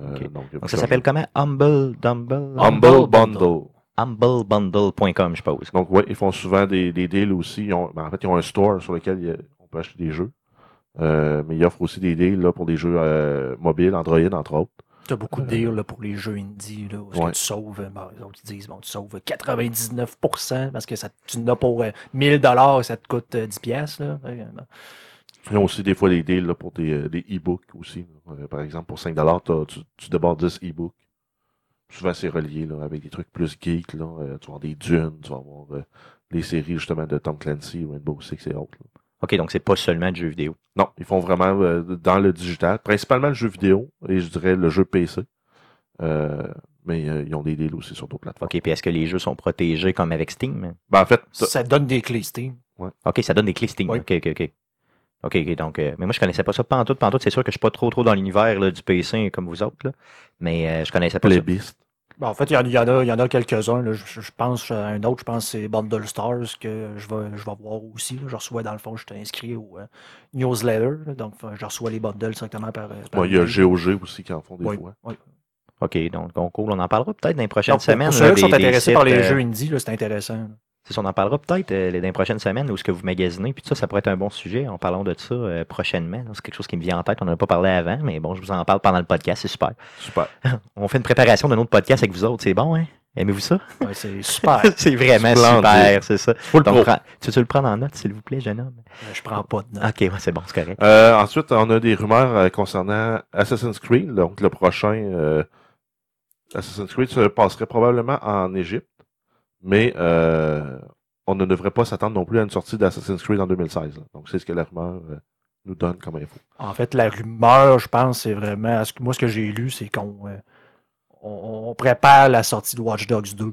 Euh, donc, donc ça s'appelle comment? Humble, Dumble, Humble Bundle. humblebundle.com, je suppose. Donc, oui, ils font souvent des, des deals aussi. Ils ont, ben, en fait, ils ont un store sur lequel on peut acheter des jeux. Euh, mais ils offrent aussi des deals là, pour des jeux euh, mobiles, Android, entre autres. Tu as beaucoup de deals là, pour les jeux indie, là, où est-ce que Ouais. tu sauves, euh, autres ils disent, bon, tu sauves 99% parce que ça, tu n'as pour euh, 1000 dollars ça te coûte euh, 10 pièces là. Ils ont aussi des fois des deals là, pour des, euh, des e-books aussi. Euh, par exemple, pour 5$, t'as- tu, tu débordes 10 e-books. Souvent, c'est relié là, avec des trucs plus geeks. Là. Euh, tu vas avoir des dunes, tu vas avoir euh, les séries justement de Tom Clancy, Rainbow Six et autres. là. OK, donc c'est pas seulement du jeu vidéo. Non, ils font vraiment euh, dans le digital, principalement le jeu vidéo et je dirais le jeu PC. Euh, mais euh, ils ont des deals aussi sur d'autres plateformes. OK, puis est-ce que les jeux sont protégés comme avec Steam? Ben, en fait, Ça donne des clés Steam. OK, ça donne des clés Steam. Oui. OK, OK, OK. OK, OK, donc, euh, mais moi, je connaissais pas ça pantoute, pantoute. C'est sûr que je suis pas trop, trop dans l'univers là, du PC comme vous autres, là. Mais euh, je connaissais pas ça. Playlist. Bon, en fait, il y en, il y en a, il y en a quelques-uns. là. Je, je pense à un autre, je pense que c'est Bundle Stars que je vais, je vais voir aussi. là. Je reçois, dans le fond, je suis inscrit au euh, newsletter. là. donc, euh, je reçois les bundles directement par. euh, par Bon, il y a. GOG aussi qui en font des Oui, fois. oui. OK, donc, donc, cool. On en parlera peut-être dans les prochaines Donc, semaines. pour là, ceux qui sont des- intéressés par les euh, jeux indie, là, c'est intéressant. On en parlera peut-être euh, les- dans les prochaines semaines où ce que vous magasinez. Puis ça, ça pourrait être un bon sujet en parlant de ça euh, prochainement. C'est quelque chose qui me vient en tête. On n'en a pas parlé avant, mais bon, je vous en parle pendant le podcast. C'est super. Super. *laughs* On fait une préparation d'un autre podcast avec vous autres. C'est bon, hein? Aimez-vous ça? Ouais, c'est super. *laughs* c'est vraiment Splendide. super, c'est ça. Faut le Donc, prends- tu veux le prendre en note, s'il vous plaît, jeune homme? Euh, je prends pas de notes. OK, ouais, c'est bon, c'est correct. Euh, ensuite, on a des rumeurs concernant Assassin's Creed. Donc, le prochain euh, Assassin's Creed se passerait probablement en Égypte, mais euh, on ne devrait pas s'attendre non plus à une sortie d'Assassin's Creed en 2016. là. Donc, c'est ce que la rumeur euh, nous donne comme info. En fait, la rumeur, je pense, c'est vraiment. Moi, ce que j'ai lu, c'est qu'on euh, on, on prépare la sortie de Watch Dogs 2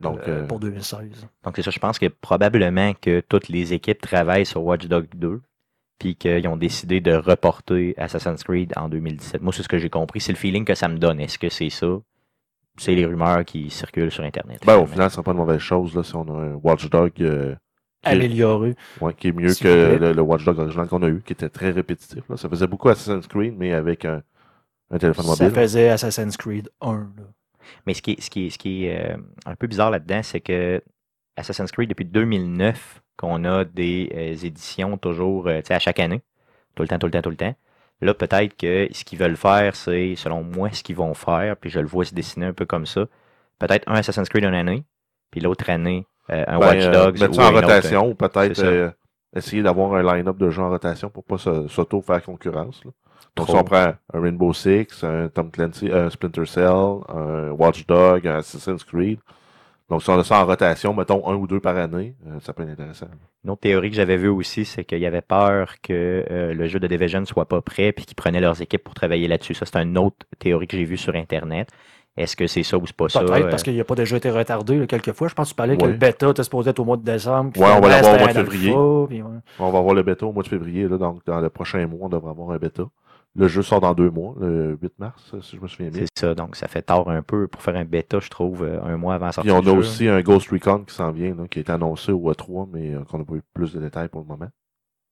Donc, euh, pour 2016. Donc, c'est ça, je pense que probablement que toutes les équipes travaillent sur Watch Dogs 2, puis qu'ils ont décidé de reporter Assassin's Creed en 2017. Moi, c'est ce que j'ai compris. C'est le feeling que ça me donne. Est-ce que c'est ça? C'est les rumeurs qui circulent sur Internet. ben, au final, ce sera pas une mauvaise chose là, si on a un Watchdog euh, Amélioré. ouais, qui est mieux que le, le Watchdog original qu'on a eu, qui était très répétitif. Là. Ça faisait beaucoup Assassin's Creed, mais avec un, un téléphone Ça mobile. faisait Assassin's Creed 1. là. Mais ce qui est, ce qui ce qui est euh, un peu bizarre là-dedans, c'est que Assassin's Creed, depuis 2009, qu'on a des euh, éditions toujours euh, à chaque année, tout le temps, tout le temps, tout le temps. Là, peut-être que ce qu'ils veulent faire, c'est, selon moi, ce qu'ils vont faire, puis je le vois se dessiner un peu comme ça. Peut-être un Assassin's Creed une année, puis l'autre année, euh, un Ben, Watch euh, Dogs. mettre ou ça en autre, rotation ou peut-être euh, essayer d'avoir un line-up de jeux en rotation pour pas se- s'auto-faire concurrence. là. Donc, Trop. si on prend un Rainbow Six, un Tom Clancy, un Splinter Cell, un Watch Dog, un Assassin's Creed. Donc, si on a ça en rotation, mettons un ou deux par année, euh, ça peut être intéressant. Une autre théorie que j'avais vue aussi, c'est qu'il y avait peur que euh, le jeu de Division soit pas prêt puis qu'ils prenaient leurs équipes pour travailler là-dessus. Ça, c'est une autre théorie que j'ai vue sur Internet. Est-ce que c'est ça ou c'est pas ça? Peut-être euh, parce qu'il n'a pas déjà été retardé là, quelques fois. Je pense que tu parlais que le bêta était supposé être au mois de décembre. Ouais, on va l'avoir au mois de février. alpha, puis ouais. On va avoir le bêta au mois de février. Là, donc, dans le prochain mois, on devrait avoir un bêta. Le jeu sort dans deux mois, le 8 mars, si je me souviens bien. C'est ça, donc ça fait tard un peu pour faire un bêta, je trouve, euh, un mois avant la sortie. Puis on a jeu. aussi un Ghost Recon qui s'en vient, là, qui été annoncé au E3, mais euh, qu'on n'a pas eu plus de détails pour le moment.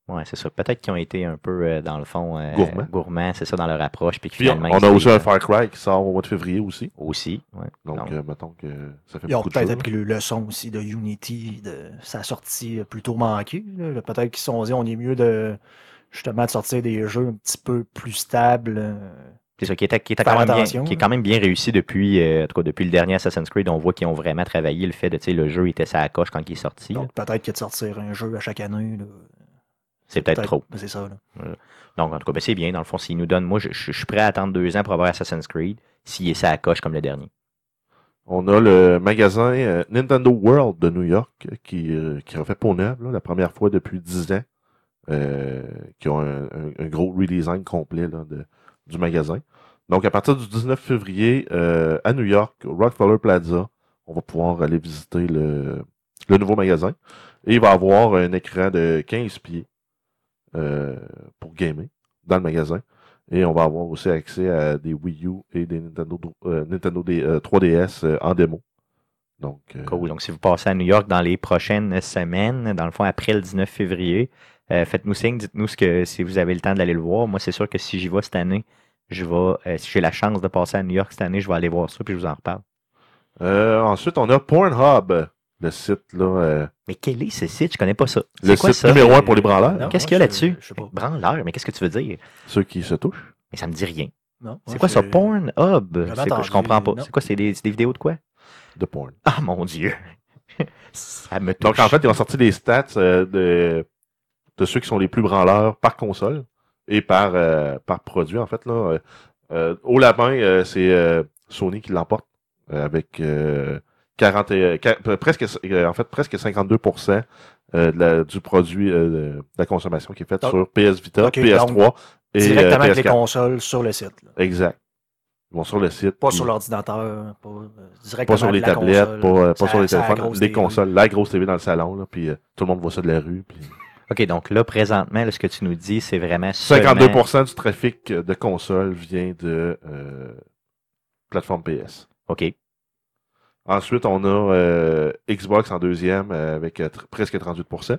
Ouais, c'est ça. Peut-être qu'ils ont été un peu, euh, dans le fond, euh, Gourmands. gourmands, c'est ça, dans leur approche. Puis, Puis on, finalement, on a ils- aussi un Far Cry qui sort au mois de février aussi. Aussi, ouais. Donc, Donc, euh, mettons que ça fait Ils ont beaucoup de choses. peut-être appris le leçon aussi de Unity, de sa sortie plutôt manquée. là. Peut-être qu'ils se sont dit on est mieux de justement de sortir des jeux un petit peu plus stables. euh, C'est ça, qui était, qui était Faire quand, même bien, qui est quand même bien réussi depuis, euh, en tout cas, depuis le dernier Assassin's Creed. On voit qu'ils ont vraiment travaillé le fait de, tu sais, le jeu était sa coche quand il est sorti. Donc peut-être que de sortir un jeu à chaque année. là, C'est peut-être trop. ben, C'est ça. là. Donc, en tout cas, ben, c'est bien. Dans le fond, s'ils nous donnent, moi, je, je- je suis prêt à attendre deux ans pour avoir Assassin's Creed, s'il est sa coche comme le dernier. On a le magasin euh, Nintendo World de New York qui, euh, qui refait peau neuve, là, la première fois depuis 10 ans, euh, qui ont un, gros redesign complet de, du magasin. Donc, à partir du 19 février, euh, à New York, Rockefeller Plaza, on va pouvoir aller visiter le, le nouveau magasin. Et il va avoir un écran de 15 pieds euh, pour gamer dans le magasin. Et on va avoir aussi accès à des Wii U et des Nintendo, Nintendo des, euh, 3DS euh, en démo. Donc, Cool. Donc, si vous passez à New York dans les prochaines semaines, dans le fond, après le 19 février, euh, faites-nous signe, dites-nous ce que, si vous avez le temps d'aller le voir. Moi, c'est sûr que si j'y vais cette année, je vais, euh, si j'ai la chance de passer à New York cette année, je vais aller voir ça, puis je vous en reparle. euh, ensuite, on a Pornhub, le site là, euh, Mais quel est ce site? Je connais pas ça. le C'est quoi site ça? numéro un pour les branleurs, Non, Qu'est-ce moi, qu'il y a là-dessus? je sais pas. Branleur, mais qu'est-ce que tu veux dire? ceux qui se touchent. Mais ça me dit rien. Non, C'est quoi ça, Pornhub? C'est quoi? Je comprends pas. non. C'est quoi? C'est des, c'est des vidéos de quoi? de porn. Ah, mon Dieu! *laughs* ça me touche. Donc, en fait, ils ont sorti des stats euh, de, de ceux qui sont les plus branleurs par console et par, euh, par produit, en fait. Là, Euh, euh, au lapin, euh, c'est euh, Sony qui l'emporte euh, avec euh, 40 et- presque, euh, en fait, presque 52% euh, de la- du produit euh, de la consommation qui est faite sur PS Vita, ok, PS3 et Directement avec les PS4. consoles sur le site. là. Exact. Ils vont sur le site. Pas puis- sur l'ordinateur, pas, euh, directement pas sur les tablettes, console. pas, pas Ça- sur les téléphones, les consoles, la grosse TV dans le salon, là, puis euh, tout le monde voit ça de la rue. Puis... OK, donc là, présentement, là, ce que tu nous dis, c'est vraiment seulement... 52% du trafic de consoles vient de euh, plateforme PS. OK. Ensuite, on a euh, Xbox en deuxième euh, avec euh, presque 38%.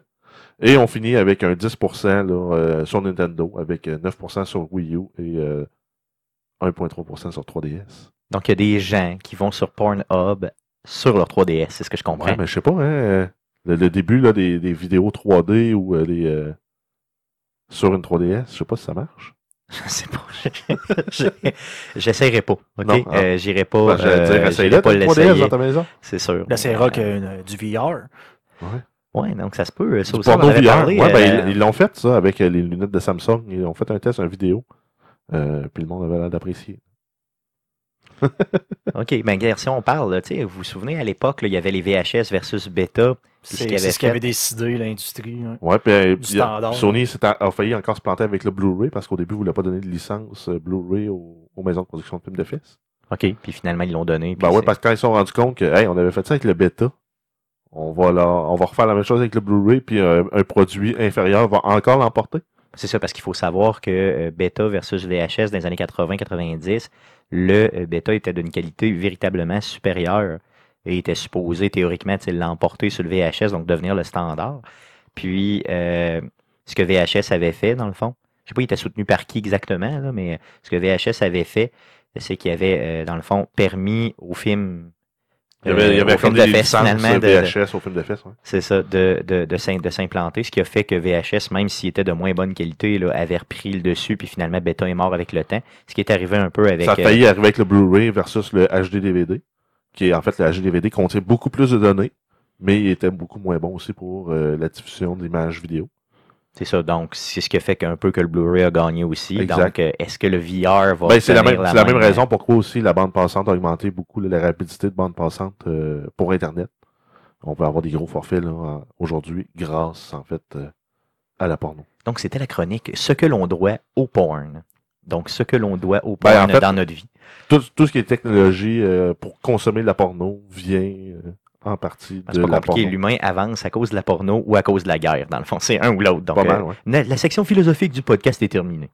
Et on finit avec un 10% là, sur Nintendo, avec euh, 9% sur Wii U et euh, 1.3% sur 3DS. Donc, il y a des gens qui vont sur Pornhub sur leur 3DS, c'est ce que je comprends. Ouais, mais je sais pas, hein, le, le début là, des, des vidéos 3D ou euh, des, euh, sur une 3DS, je sais pas si ça marche. *laughs* Je sais pas. Je- J'essaierai pas. OK? Ah. Euh, J'irai pas. Ben, J'allais euh, pas t'as une 3DS l'essayer. dans ta maison. C'est sûr. Là, c'est Mais, rock euh, euh, du VR. Ouais, donc ça se peut. Ça aussi, on en porno avait VR. parlé. ouais, ben, euh, ils- ils l'ont fait, ça, avec les lunettes de Samsung. Ils ont fait un test, une vidéo. Euh, puis le monde avait l'air d'apprécier. *laughs* OK, ben, regarde, si on parle, là, tu sais, vous vous souvenez, à l'époque, il y avait les VHS versus Beta. Ce C'est avait ce qu'avait décidé l'industrie. hein. Ouais, puis euh. Sony s'est a, a failli encore se planter avec le Blu-ray parce qu'au début, ils voulaient pas donner de licence euh, Blu-ray aux, aux maisons de production de films de fils. OK, puis finalement, ils l'ont donné. Ben ouais, parce que quand ils se sont rendus compte que, hey, on avait fait ça avec le bêta, on va, là, on va refaire la même chose avec le Blu-ray, puis euh, un produit inférieur va encore l'emporter. C'est ça, parce qu'il faut savoir que euh, Beta versus VHS dans les années 80-90, le euh, Beta était d'une qualité véritablement supérieure et était supposé théoriquement l'emporter sur le VHS, donc devenir le standard. Puis, euh, ce que VHS avait fait, dans le fond, je sais pas, il était soutenu par qui exactement, là, mais ce que VHS avait fait, c'est qu'il avait, euh, dans le fond, permis au film. Il y avait, il y euh, avait au film comme de finalement, de- VHS au film de. Ouais. c'est ça, de, de, de s'implanter, ce qui a fait que VHS, même s'il était de moins bonne qualité, là, avait repris le dessus, puis finalement Beta est mort avec le temps. Ce qui est arrivé un peu avec. Ça a euh, failli arriver avec le Blu-ray versus le HD-DVD, qui est en fait le HD-DVD contient beaucoup plus de données, mais il était beaucoup moins bon aussi pour euh, la diffusion d'images vidéo. C'est ça, donc c'est ce qui a fait qu'un peu que le Blu-ray a gagné aussi. Exact. Donc, euh, est-ce que le VR va. Ben, c'est la, même, c'est la même raison pourquoi aussi la bande passante a augmenté beaucoup là, la rapidité de bande passante euh, pour Internet. On peut avoir des gros forfaits aujourd'hui grâce en fait euh, à la porno. Donc, c'était la chronique Ce que l'on doit au porn. Donc, ce que l'on doit au Ben, porn en fait- dans notre vie. Tout, tout ce qui est technologie euh, pour consommer de la porno vient en partie C'est de pas compliqué. L'humain avance à cause de la porno ou à cause de la guerre, dans le fond. C'est un ou l'autre. Donc, Pas mal, euh, ouais. la, la section philosophique du podcast est terminée.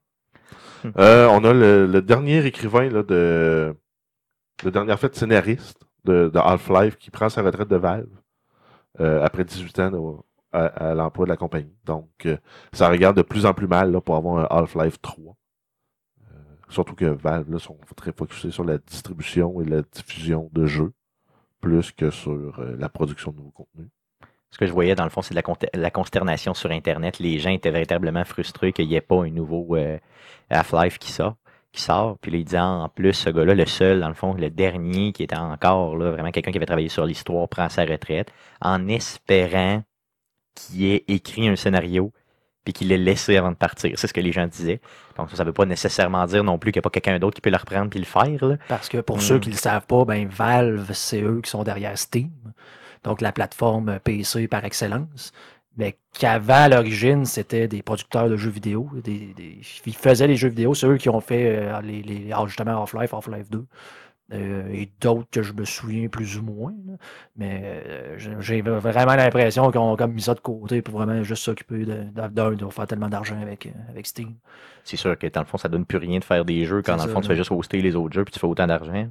Euh, on a le, le dernier écrivain là, de le dernier en fait scénariste de, de Half-Life qui prend sa retraite de Valve euh, après 18 ans de- à, à l'emploi de la compagnie. Donc euh, ça regarde de plus en plus mal là, pour avoir un Half-Life 3. Euh, surtout que Valve là, sont très focusés sur la distribution et la diffusion de jeux plus que sur euh, la production de nouveaux contenus. Ce que je voyais, dans le fond, c'est de la, consternation sur Internet. Les gens étaient véritablement frustrés qu'il n'y ait pas un nouveau euh, Half-Life qui sort. Qui sort. Puis là, il en plus, ce gars-là, le seul, dans le fond, le dernier qui était encore là, vraiment quelqu'un qui avait travaillé sur l'histoire, prend sa retraite en espérant qu'il ait écrit un scénario puis qu'il l'ait laissé avant de partir. C'est ce que les gens disaient. Donc ça ne veut pas nécessairement dire non plus qu'il n'y a pas quelqu'un d'autre qui peut le reprendre puis le faire. Là. Parce que pour ceux qui ne le savent pas, ben Valve, c'est eux qui sont derrière Steam, donc la plateforme PC par excellence. Mais qu'avant, à l'origine, c'était des producteurs de jeux vidéo. Des, des- ils faisaient les jeux vidéo. C'est eux qui ont fait euh, les, les, ah, justement Half-Life, Half-Life 2. Euh, et d'autres que je me souviens plus ou moins. là. Mais euh, j'ai- vraiment l'impression qu'ils ont comme mis ça de côté pour vraiment juste s'occuper d'un, de, de faire tellement d'argent avec, euh, avec Steam. C'est sûr que dans le fond, ça donne plus rien de faire des jeux quand dans le fond, tu fais juste hoster les autres jeux puis tu fais autant d'argent.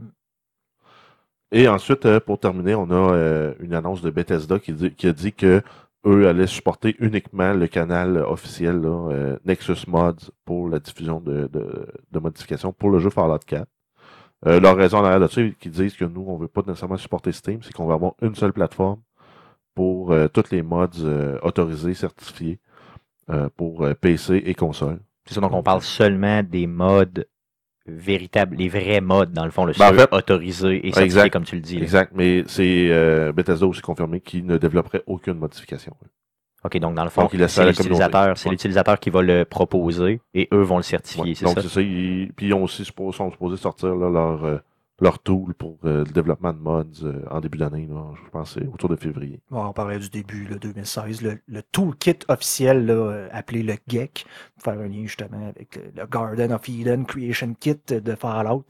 Et ensuite, pour terminer, on a une annonce de Bethesda qui, dit- qui a dit que eux allaient supporter uniquement le canal officiel là, euh, Nexus Mods pour la diffusion de, de, de modifications pour le jeu Fallout 4. Euh, leur raison en arrière de ça, ils qui disent que nous, on veut pas nécessairement supporter Steam, c'est qu'on va avoir une seule plateforme pour euh, toutes les mods euh, autorisés, certifiés euh, pour euh, PC et console. C'est ça, donc on parle seulement des modes véritables, les vrais modes, dans le fond, le Ben, en ceux fait- autorisés et certifiés, Exact. comme tu le dis. là. Exact, mais c'est euh, Bethesda aussi confirmé qu'il ne développerait aucune modification. OK, donc dans le fond, Donc, c'est l'utilisateur, c'est Ouais. l'utilisateur qui va le proposer et eux vont le certifier, Ouais. c'est Donc ça? c'est ça. ils- Puis ils ont aussi sont supposés sortir là, leur, euh, leur tool pour euh, le développement de mods euh, en début d'année. Je pense c'est autour de février. Bon, on parlait du début, là, 2016. Le, le toolkit officiel, là, appelé le GEC, pour faire un lien justement avec le, le Garden of Eden Creation Kit de Fallout.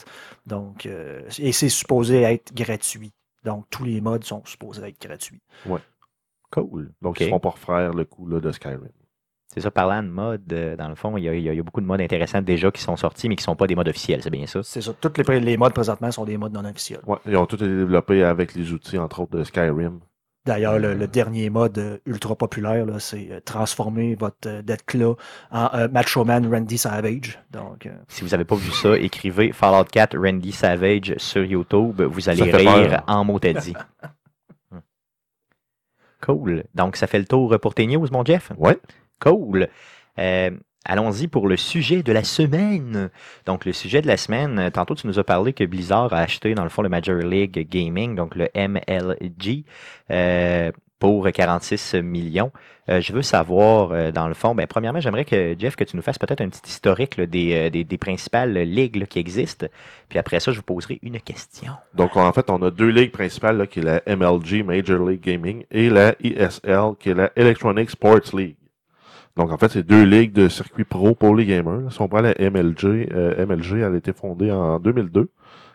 Donc, euh, et c'est supposé être gratuit. Donc, tous les mods sont supposés être gratuits. Cool. Donc ils ne font pas refaire le coup là, de Skyrim. C'est ça, parlant de modes, euh, dans le fond, il y, a, il y beaucoup de modes intéressants déjà qui sont sortis, mais qui ne sont pas des modes officiels, c'est bien ça? C'est ça. Tous les, les mods présentement sont des mods non officiels. Ils ont tout été développés avec les outils, entre autres, de Skyrim. D'ailleurs, le, le dernier mode euh, ultra populaire, là, c'est euh, transformer votre euh, Deathclaw en euh, Macho Man Randy Savage. Donc, euh, Si vous n'avez pas vu ça, écrivez Fallout 4 Randy Savage sur YouTube. Vous allez rire peur. en mot dit. *laughs* Cool. Donc, ça fait le tour pour tes news, mon Jeff? Ouais. Cool. Euh, Allons-y pour le sujet de la semaine. Donc, le sujet de la semaine, euh, tantôt tu nous as parlé que Blizzard a acheté, dans le fond, le Major League Gaming, donc le MLG, euh, pour 46 millions. Euh, je veux savoir, euh, dans le fond, ben, premièrement, j'aimerais que, Jeff, que tu nous fasses peut-être un petit historique des, euh, des, principales ligues qui existent. Puis après ça, je vous poserai une question. Donc, en fait, on a deux ligues principales, là, qui est la MLG, Major League Gaming, et la ESL, qui est la Electronic Sports League. Donc, en fait, c'est deux ligues de circuit pro pour les gamers. Si on prend la MLG, euh, MLG, elle a été fondée en 2002.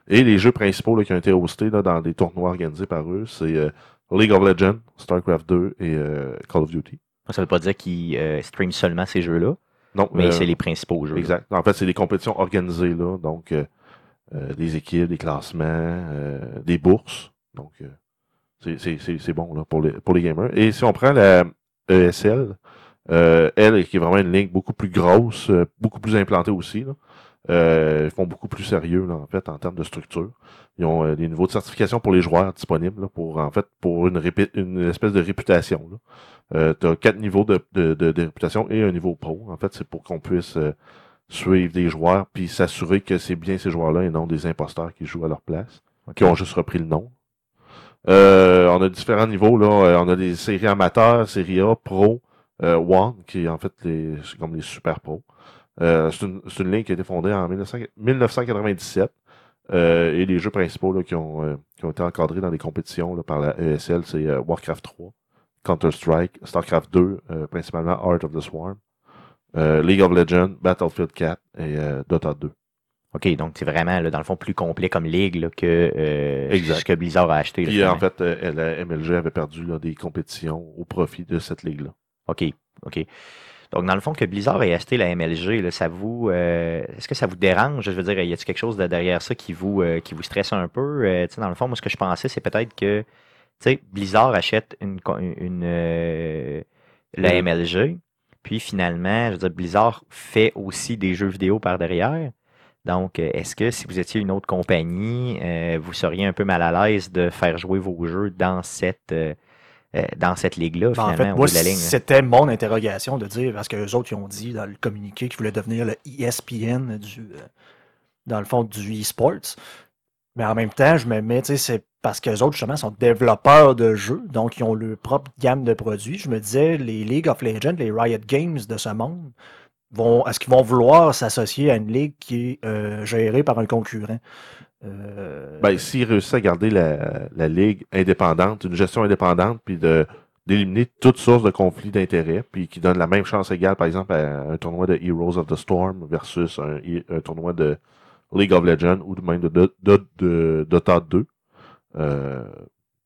Et les jeux principaux qui ont été hostés là, dans des tournois organisés par eux, c'est euh, League of Legends, StarCraft 2 et euh, Call of Duty. Ça ne veut pas dire qu'ils euh, streament seulement ces jeux-là, Non, mais euh, c'est les principaux jeux. Exact. En fait, c'est des compétitions organisées, là. Donc, des équipes, des classements, des bourses. Donc, c'est- bon là, pour, les, pour les gamers. Et si on prend la ESL, elle, qui est vraiment une ligue beaucoup plus grosse, beaucoup plus implantée aussi, là. Euh, ils font beaucoup plus sérieux, là, en fait, en termes de structure. Ils ont euh, des niveaux de certification pour les joueurs disponibles, là, pour, en fait, pour une, une espèce de réputation. Euh, tu as quatre niveaux de, de, de, de réputation et un niveau pro. En fait, c'est pour qu'on puisse euh, suivre des joueurs puis s'assurer que c'est bien ces joueurs-là et non des imposteurs qui jouent à leur place, qui ont juste repris le nom. Euh, on a différents niveaux là. On a des séries amateurs, série A, pro, euh, One, qui est en fait les, comme les super pros. Euh, c'est une, ligne qui a été fondée en 1900 1997. Euh, et les jeux principaux là, qui, ont, euh, qui ont été encadrés dans des compétitions là, par la ESL, c'est Warcraft 3, Counter-Strike, StarCraft 2, euh, principalement Art of the Swarm, League of Legends, Battlefield 4 et Dota 2. OK, donc c'est vraiment, là, dans le fond, plus complet comme ligue là, que euh, ce que Blizzard a acheté. Puis en fait, euh, la MLG avait perdu là, des compétitions au profit de cette ligue-là. OK, OK. Donc, dans le fond, que Blizzard ait acheté la MLG, là, ça vous, euh, est-ce que ça vous dérange? Je veux dire, y a-t-il quelque chose de derrière ça qui vous, euh, qui vous stresse un peu? Euh, dans le fond, moi, ce que je pensais, c'est peut-être que, Blizzard achète une, une, euh, la. MLG, puis finalement, je veux dire, Blizzard fait aussi des jeux vidéo par derrière. Donc, euh, est-ce que si vous étiez une autre compagnie, vous seriez un peu mal à l'aise de faire jouer vos jeux dans cette, dans cette ligue-là, Ben, finalement, en fait, au moi, bout de la ligne? là? c'était mon interrogation de dire, parce que les autres, ils ont dit dans le communiqué qu'ils voulaient devenir le ESPN du, euh, dans le fond, du e-sports. Mais en même temps, je me mets, tu sais, c'est parce que les autres, justement, sont développeurs de jeux, donc ils ont leur propre gamme de produits. Je me disais, les League of Legends, les Riot Games de ce monde, vont, est-ce qu'ils vont vouloir s'associer à une ligue qui est euh, gérée par un concurrent? Euh, Ben, s'ils réussissent à garder la, la ligue indépendante, une gestion indépendante, puis de d'éliminer toute source de conflit d'intérêts, puis qui donne la même chance égale, par exemple, à un tournoi de Heroes of the Storm versus un, un tournoi de League of Legends ou même de, de, de, de Dota 2. Euh,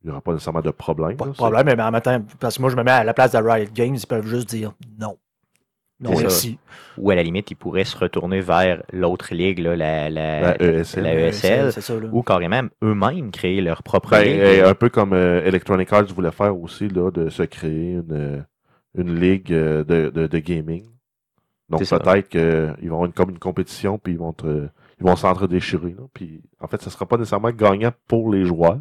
il n'y aura pas nécessairement de problème. Pas de là. problème, mais en même temps, parce que moi, je me mets à la place de Riot Games, ils peuvent juste dire non. Non, merci. Ou à la limite, ils pourraient se retourner vers l'autre ligue, là, la, la, La ESL. la ESL, c'est ça, là. ou carrément eux-mêmes créer leur propre Ben, ligue. un peu comme euh, Electronic Arts voulait faire aussi, là, de se créer une, euh, une ligue euh, de, de, de gaming. Donc peut-être qu'ils vont avoir une, comme une compétition, puis ils vont te- ils vont s'entre-déchirer. Puis en fait, ce ne sera pas nécessairement gagnant pour les joueurs,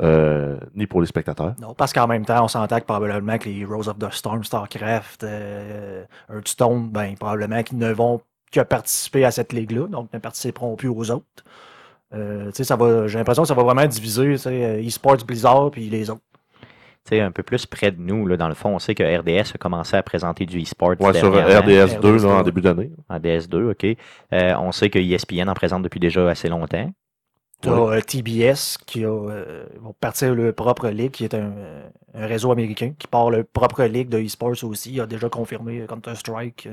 euh, ni pour les spectateurs. Non, parce qu'en même temps, on s'entend que probablement que les Heroes of the Storm, StarCraft, euh, Hearthstone, ben, probablement qu'ils ne vont qui a participé à cette ligue-là, donc ne participeront plus aux autres. Euh, ça va, j'ai l'impression que ça va vraiment diviser eSports Blizzard puis les autres. sais un peu plus près de nous, là, dans le fond, on sait que RDS a commencé à présenter du e-sport. Ouais, sur RDS 2 là, en début d'année. RDS 2, OK. Euh, on sait que ESPN en présente depuis déjà assez longtemps. Tu as TBS qui a, euh, vont partir le propre ligue, qui est un, un, réseau américain, qui part le propre ligue de e-sports aussi. Il a déjà confirmé Counter-Strike.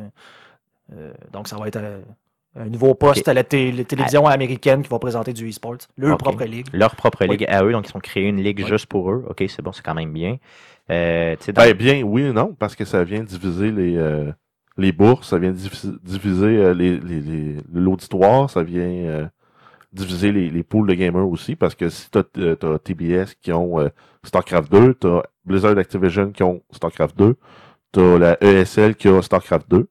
Euh, donc, ça va être un nouveau poste à la, télévision américaine qui va présenter du e-sport. Leur propre ligue. Leur propre ligue à eux, donc ils ont créé une ligue juste pour eux. OK, c'est bon, c'est quand même bien. Euh, ben, bien, oui et non, parce que ça vient diviser les, euh, les bourses, ça vient diviser euh, les, l'auditoire, ça vient euh, diviser les, les pools de gamers aussi, parce que si tu as, TBS qui ont StarCraft 2, tu as Blizzard Activision qui ont StarCraft 2, tu as la ESL qui a StarCraft 2,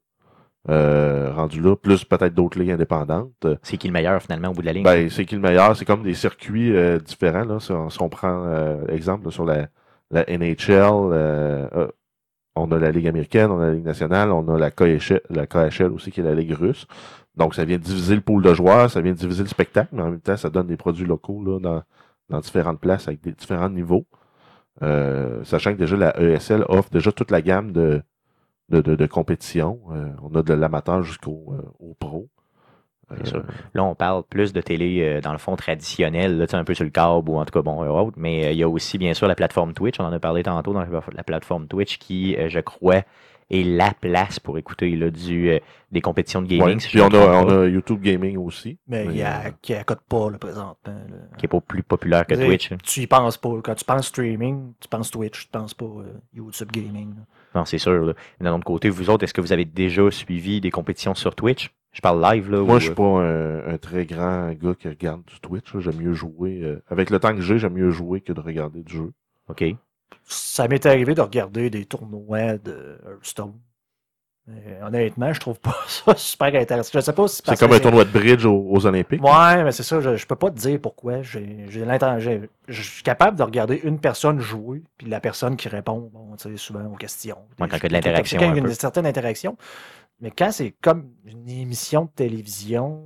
euh, rendu là, plus peut-être d'autres ligues indépendantes. C'est qui le meilleur finalement au bout de la ligne? Ben, c'est qui le meilleur? C'est comme des circuits euh, différents. Là. Si, on, prend euh, exemple sur la, la NHL, euh, on a la Ligue américaine, on a la Ligue nationale, on a la KHL, la KHL aussi qui est la Ligue russe. Donc ça vient diviser le pool de joueurs, ça vient diviser le spectacle, mais en même temps, ça donne des produits locaux là, dans, dans différentes places avec des différents niveaux. sachant que déjà la ESL offre déjà toute la gamme de, de, compétition. Euh, on a de l'amateur jusqu'au euh, pro. Euh, là, on parle plus de télé, dans le fond, traditionnelle, là, un peu sur le câble ou en tout cas, bon, autre. Mais il y a aussi, bien sûr, la plateforme Twitch. On en a parlé tantôt dans la plateforme Twitch qui, je crois, est la place pour écouter là, du, des compétitions de gaming. puis on a, YouTube Gaming aussi. Mais, il y a, qui n'accote pas le présentement. Qui n'est pas plus populaire que Twitch. Tu y penses pas. Quand tu penses streaming, tu penses Twitch, tu penses pas YouTube Gaming. Non, c'est sûr. D'un autre côté, vous autres, est-ce que vous avez déjà suivi des compétitions sur Twitch? Je parle live, là. Moi, je suis pas un, très grand gars qui regarde du Twitch. J'aime mieux jouer. Euh, avec le temps que j'ai, j'aime mieux jouer que de regarder du jeu. OK. Ça m'est arrivé de regarder des tournois de Hearthstone honnêtement, je trouve pas *laughs* ça super intéressant. Je sais pas si c'est comme un tournoi de bridge aux, Olympiques. Ouais, mais c'est ça. Je, je, peux pas te dire pourquoi. J'ai je suis capable de regarder une personne jouer, puis la personne qui répond, bon, souvent aux questions. quand il y a de l'interaction. Quand il y a une certaine interaction. Mais quand c'est comme une émission de télévision,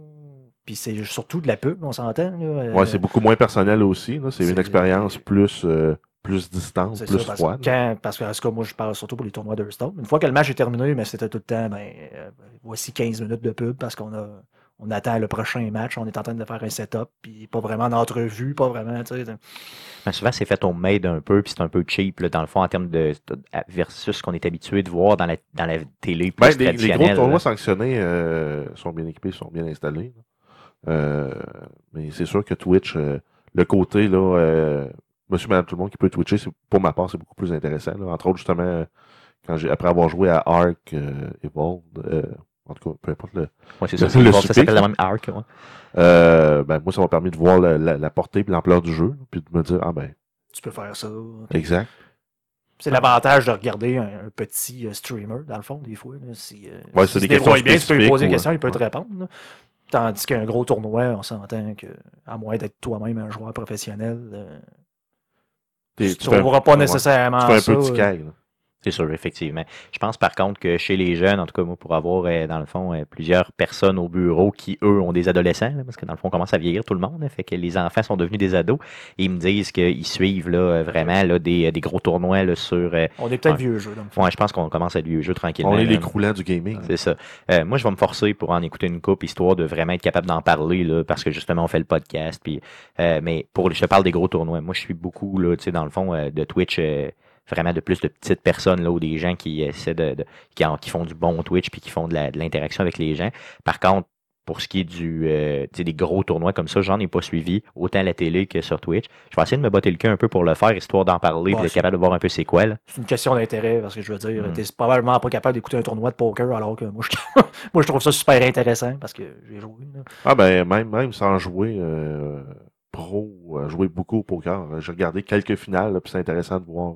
puis c'est surtout de la pub, on s'entend. Euh, ouais, c'est beaucoup moins personnel aussi. C'est une expérience plus. Euh, plus distante, plus froide. parce que, moi, je parle surtout pour les tournois d'Hearthstone. Une fois que le match est terminé, mais c'était tout le temps, ben, euh, voici 15 minutes de pub parce qu'on a on attend le prochain match, on est en train de faire un setup, puis pas vraiment d'entrevue, pas vraiment, tu sais. Mais souvent, c'est fait au made un peu, puis c'est un peu cheap, dans le fond, en termes de, versus ce qu'on est habitué de voir dans la, dans la télé plus ben, les, les, gros tournois sanctionnés euh, sont bien équipés, sont bien installés. Euh, mais c'est sûr que Twitch, le côté, là, monsieur, madame, tout le monde qui peut twitcher, pour ma part, c'est beaucoup plus intéressant. Entre autres, justement, quand j'ai après avoir joué à Ark euh, Evolved, euh, en tout cas, peu importe le. Ouais, c'est ça, le, ça s'appelle la même Ark. Ouais. Euh, ben, moi, ça m'a permis de voir la, la, portée et l'ampleur du jeu, puis de me dire, ah ben. Tu peux faire ça. Exact. C'est l'avantage de regarder un, petit euh, streamer, dans le fond, des fois. Là, si, euh, ouais, c'est des questions bien, tu peux lui poser des questions, il peut te répondre. Tandis qu'un gros tournoi, on s'entend que, à moins d'être toi-même un joueur professionnel, euh, tu ne trouveras pas nécessairement tu fais un peu de. C'est sûr, effectivement. Je pense par contre que chez les jeunes, en tout cas, moi, pour avoir, euh, dans le fond, euh, plusieurs personnes au bureau qui, eux, ont des adolescents, parce que dans le fond, on commence à vieillir tout le monde, hein, fait que les enfants sont devenus des ados, et ils me disent qu'ils suivent là, vraiment là, des, des gros tournois là, sur... on est peut-être vieux jeu, donc. Ouais, je pense qu'on commence à être vieux jeu tranquillement. On est les croulants du gaming. C'est ça. moi, je vais me forcer pour en écouter une coupe, histoire de vraiment être capable d'en parler, là, parce que justement, on fait le podcast, puis... mais pour, je te parle des gros tournois. Moi, je suis beaucoup, là, tu sais, dans le fond, de Twitch vraiment de plus de petites personnes là, ou des gens qui essaient de, qui, qui, font du bon Twitch puis qui font de l'interaction avec les gens. Par contre, pour ce qui est du euh, des gros tournois comme ça, j'en ai pas suivi, autant à la télé que sur Twitch. Je vais essayer de me botter le cul un peu pour le faire, histoire d'en parler, d'être capable de voir un peu c'est quoi. C'est une question d'intérêt, parce que je veux dire, tu hmm. t'es probablement pas capable d'écouter un tournoi de poker, alors que moi je, *laughs* moi, je trouve ça super intéressant parce que j'ai joué. Ah ben même, même sans jouer euh, pro, euh, jouer beaucoup au poker. J'ai regardé quelques finales, puis c'est intéressant de voir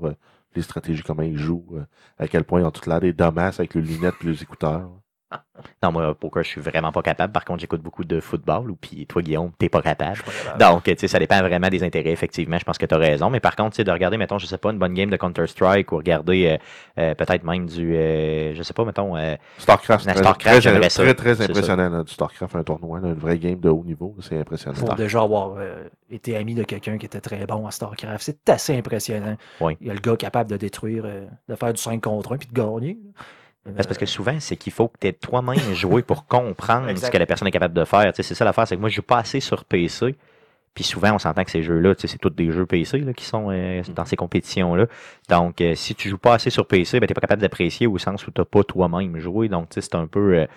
les stratégies, comment ils jouent, euh, à quel point ils ont toute l'air des damas avec les lunettes et les écouteurs. Non, moi, poker, je suis vraiment pas capable. Par contre, j'écoute beaucoup de football. Ou puis toi, Guillaume, t'es pas capable. Pas. Donc, tu sais, ça dépend vraiment des intérêts, effectivement. Je pense que tu as raison. Mais par contre, tu sais, de regarder, mettons, je sais pas, une bonne game de Counter-Strike ou regarder euh, euh, peut-être même du, euh, je sais pas, mettons, euh, StarCraft, La très, StarCraft, très, j'aimerais ça. très, très C'est impressionnant, là, du StarCraft, un tournoi, là, une vraie game de haut niveau, c'est impressionnant. Pour déjà avoir euh, été ami de quelqu'un qui était très bon à StarCraft, c'est assez impressionnant. Oui. Il y a le gars capable de détruire, euh, de faire du 5 contre 1 puis de gagner. là. C'est parce que souvent, c'est qu'il faut que tu aies toi-même *laughs* joué pour comprendre ce que la personne est capable de faire. C'est ça l'affaire, c'est que moi, je joue pas assez sur PC. Puis souvent, on s'entend que ces jeux-là, tu sais, c'est tous des jeux PC là, qui sont euh, dans ces compétitions-là. Donc, euh, si tu joues pas assez sur PC, ben, tu pas capable d'apprécier au sens où tu pas toi-même joué. Donc, tu sais, c'est un peu. euh,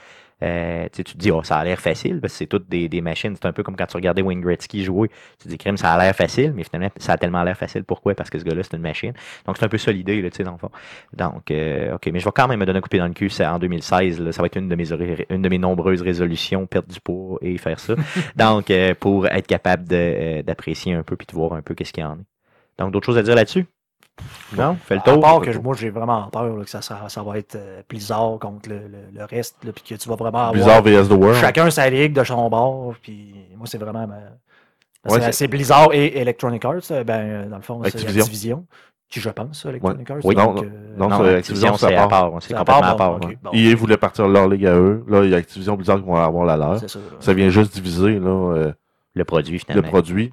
euh, tu te dis, oh, ça a l'air facile, parce que c'est toutes des, des machines. C'est un peu comme quand tu regardais Wayne Gretzky jouer. Tu te dis, crime, ça a l'air facile, mais finalement, ça a tellement l'air facile. Pourquoi? Parce que ce gars-là, c'est une machine. Donc, c'est un peu ça l'idée, tu sais, dans le fond. Donc, euh, OK, mais je vais quand même me donner un coup de pied dans le cul. En 2016, là, ça va être une de mes, une de mes nombreuses résolutions, perdre du poids et faire ça. *laughs* Donc, euh, pour être capable euh, d'apprécier un peu puis de voir un peu qu'est-ce qu'il y en a. Donc, d'autres choses à dire là-dessus? Non? Fais le À tour. part fait que le tour. moi, j'ai vraiment peur là, que ça, va être euh, Blizzard contre le, le- le reste, puis que tu vas vraiment avoir Blizzard vs The World. chacun sa ligue de son bord. Puis moi, c'est vraiment. ma- Ouais, c'est- Blizzard et Electronic Arts. euh, Ben, euh, dans le fond, c'est Activision. Activision. Qui, je pense, Electronic Arts. Oui. donc, Non, euh, non, Activision, c'est à à part. part. C'est à complètement part, à part. bon, ouais. ok, bon. EA voulait partir leur ligue à eux. Là, il y a Activision Blizzard qui vont avoir la leur. Ça. vient juste diviser là, euh, Le produit, le finalement. produit.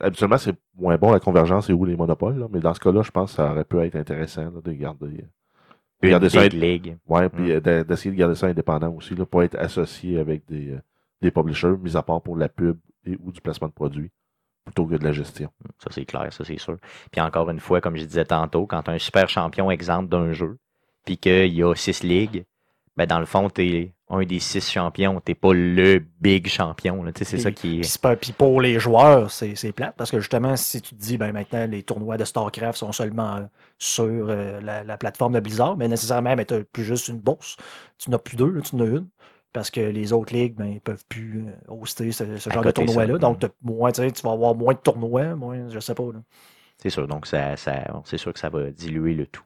Habituellement, c'est moins bon la convergence et où les monopoles. là, mais dans ce cas-là, je pense que ça aurait pu être intéressant là, de garder. euh, Une Regardez ça, league. Ouais, puis Mm. euh, d'essayer de garder ça indépendant aussi, là, pour être associé avec des, euh, des publishers, mis à part pour la pub et ou du placement de produits, plutôt que de la gestion. Ça, c'est clair, ça, c'est sûr. Puis encore une fois, comme je disais tantôt, quand tu un super champion exemple d'un jeu, puis qu'il y a six ligues, ben dans le fond, tu es un des six champions. T'es pas le big champion. C'est ça qui est. puis pour les joueurs, c'est plate parce que justement, si tu te dis, ben maintenant, les tournois de StarCraft sont seulement sur euh, la, la plateforme de Blizzard, mais nécessairement, ben, tu n'as plus juste une bourse. Tu n'as plus deux, là, tu en as une. Parce que les autres ligues, ben, ils peuvent plus euh, hoster ce, genre de tournoi-là. Donc, Mm. moins, tu vas avoir moins de tournois, moins, je sais pas. C'est sûr. Donc, ça, ça, c'est sûr que ça va diluer le tout.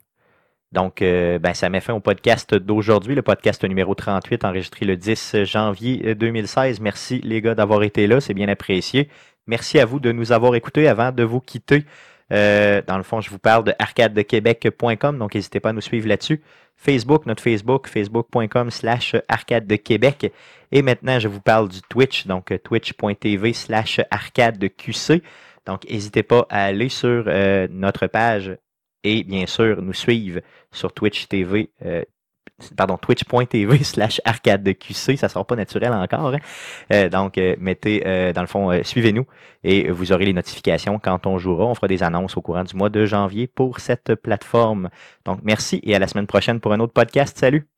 Donc, euh, ben, ça met fin au podcast d'aujourd'hui, le podcast numéro 38, enregistré le 10 janvier 2016. Merci, les gars, d'avoir été là. C'est bien apprécié. Merci à vous de nous avoir écoutés avant de vous quitter. Euh, dans le fond, je vous parle de arcadedequebec.com, donc n'hésitez pas à nous suivre là-dessus. Facebook, notre Facebook, facebook.com slash arcade de Québec. Et maintenant, je vous parle du Twitch, donc euh, twitch.tv slash arcade de QC. Donc, n'hésitez pas à aller sur euh, notre page et bien sûr nous suivre sur Twitch TV, euh, pardon, twitch.tv *laughs* slash arcade de QC, ça sera pas naturel encore. hein. Euh, donc, euh, mettez, euh, dans le fond, euh, suivez-nous et vous aurez les notifications quand on jouera. On fera des annonces au courant du mois de janvier pour cette plateforme. Donc, merci et à la semaine prochaine pour un autre podcast. Salut!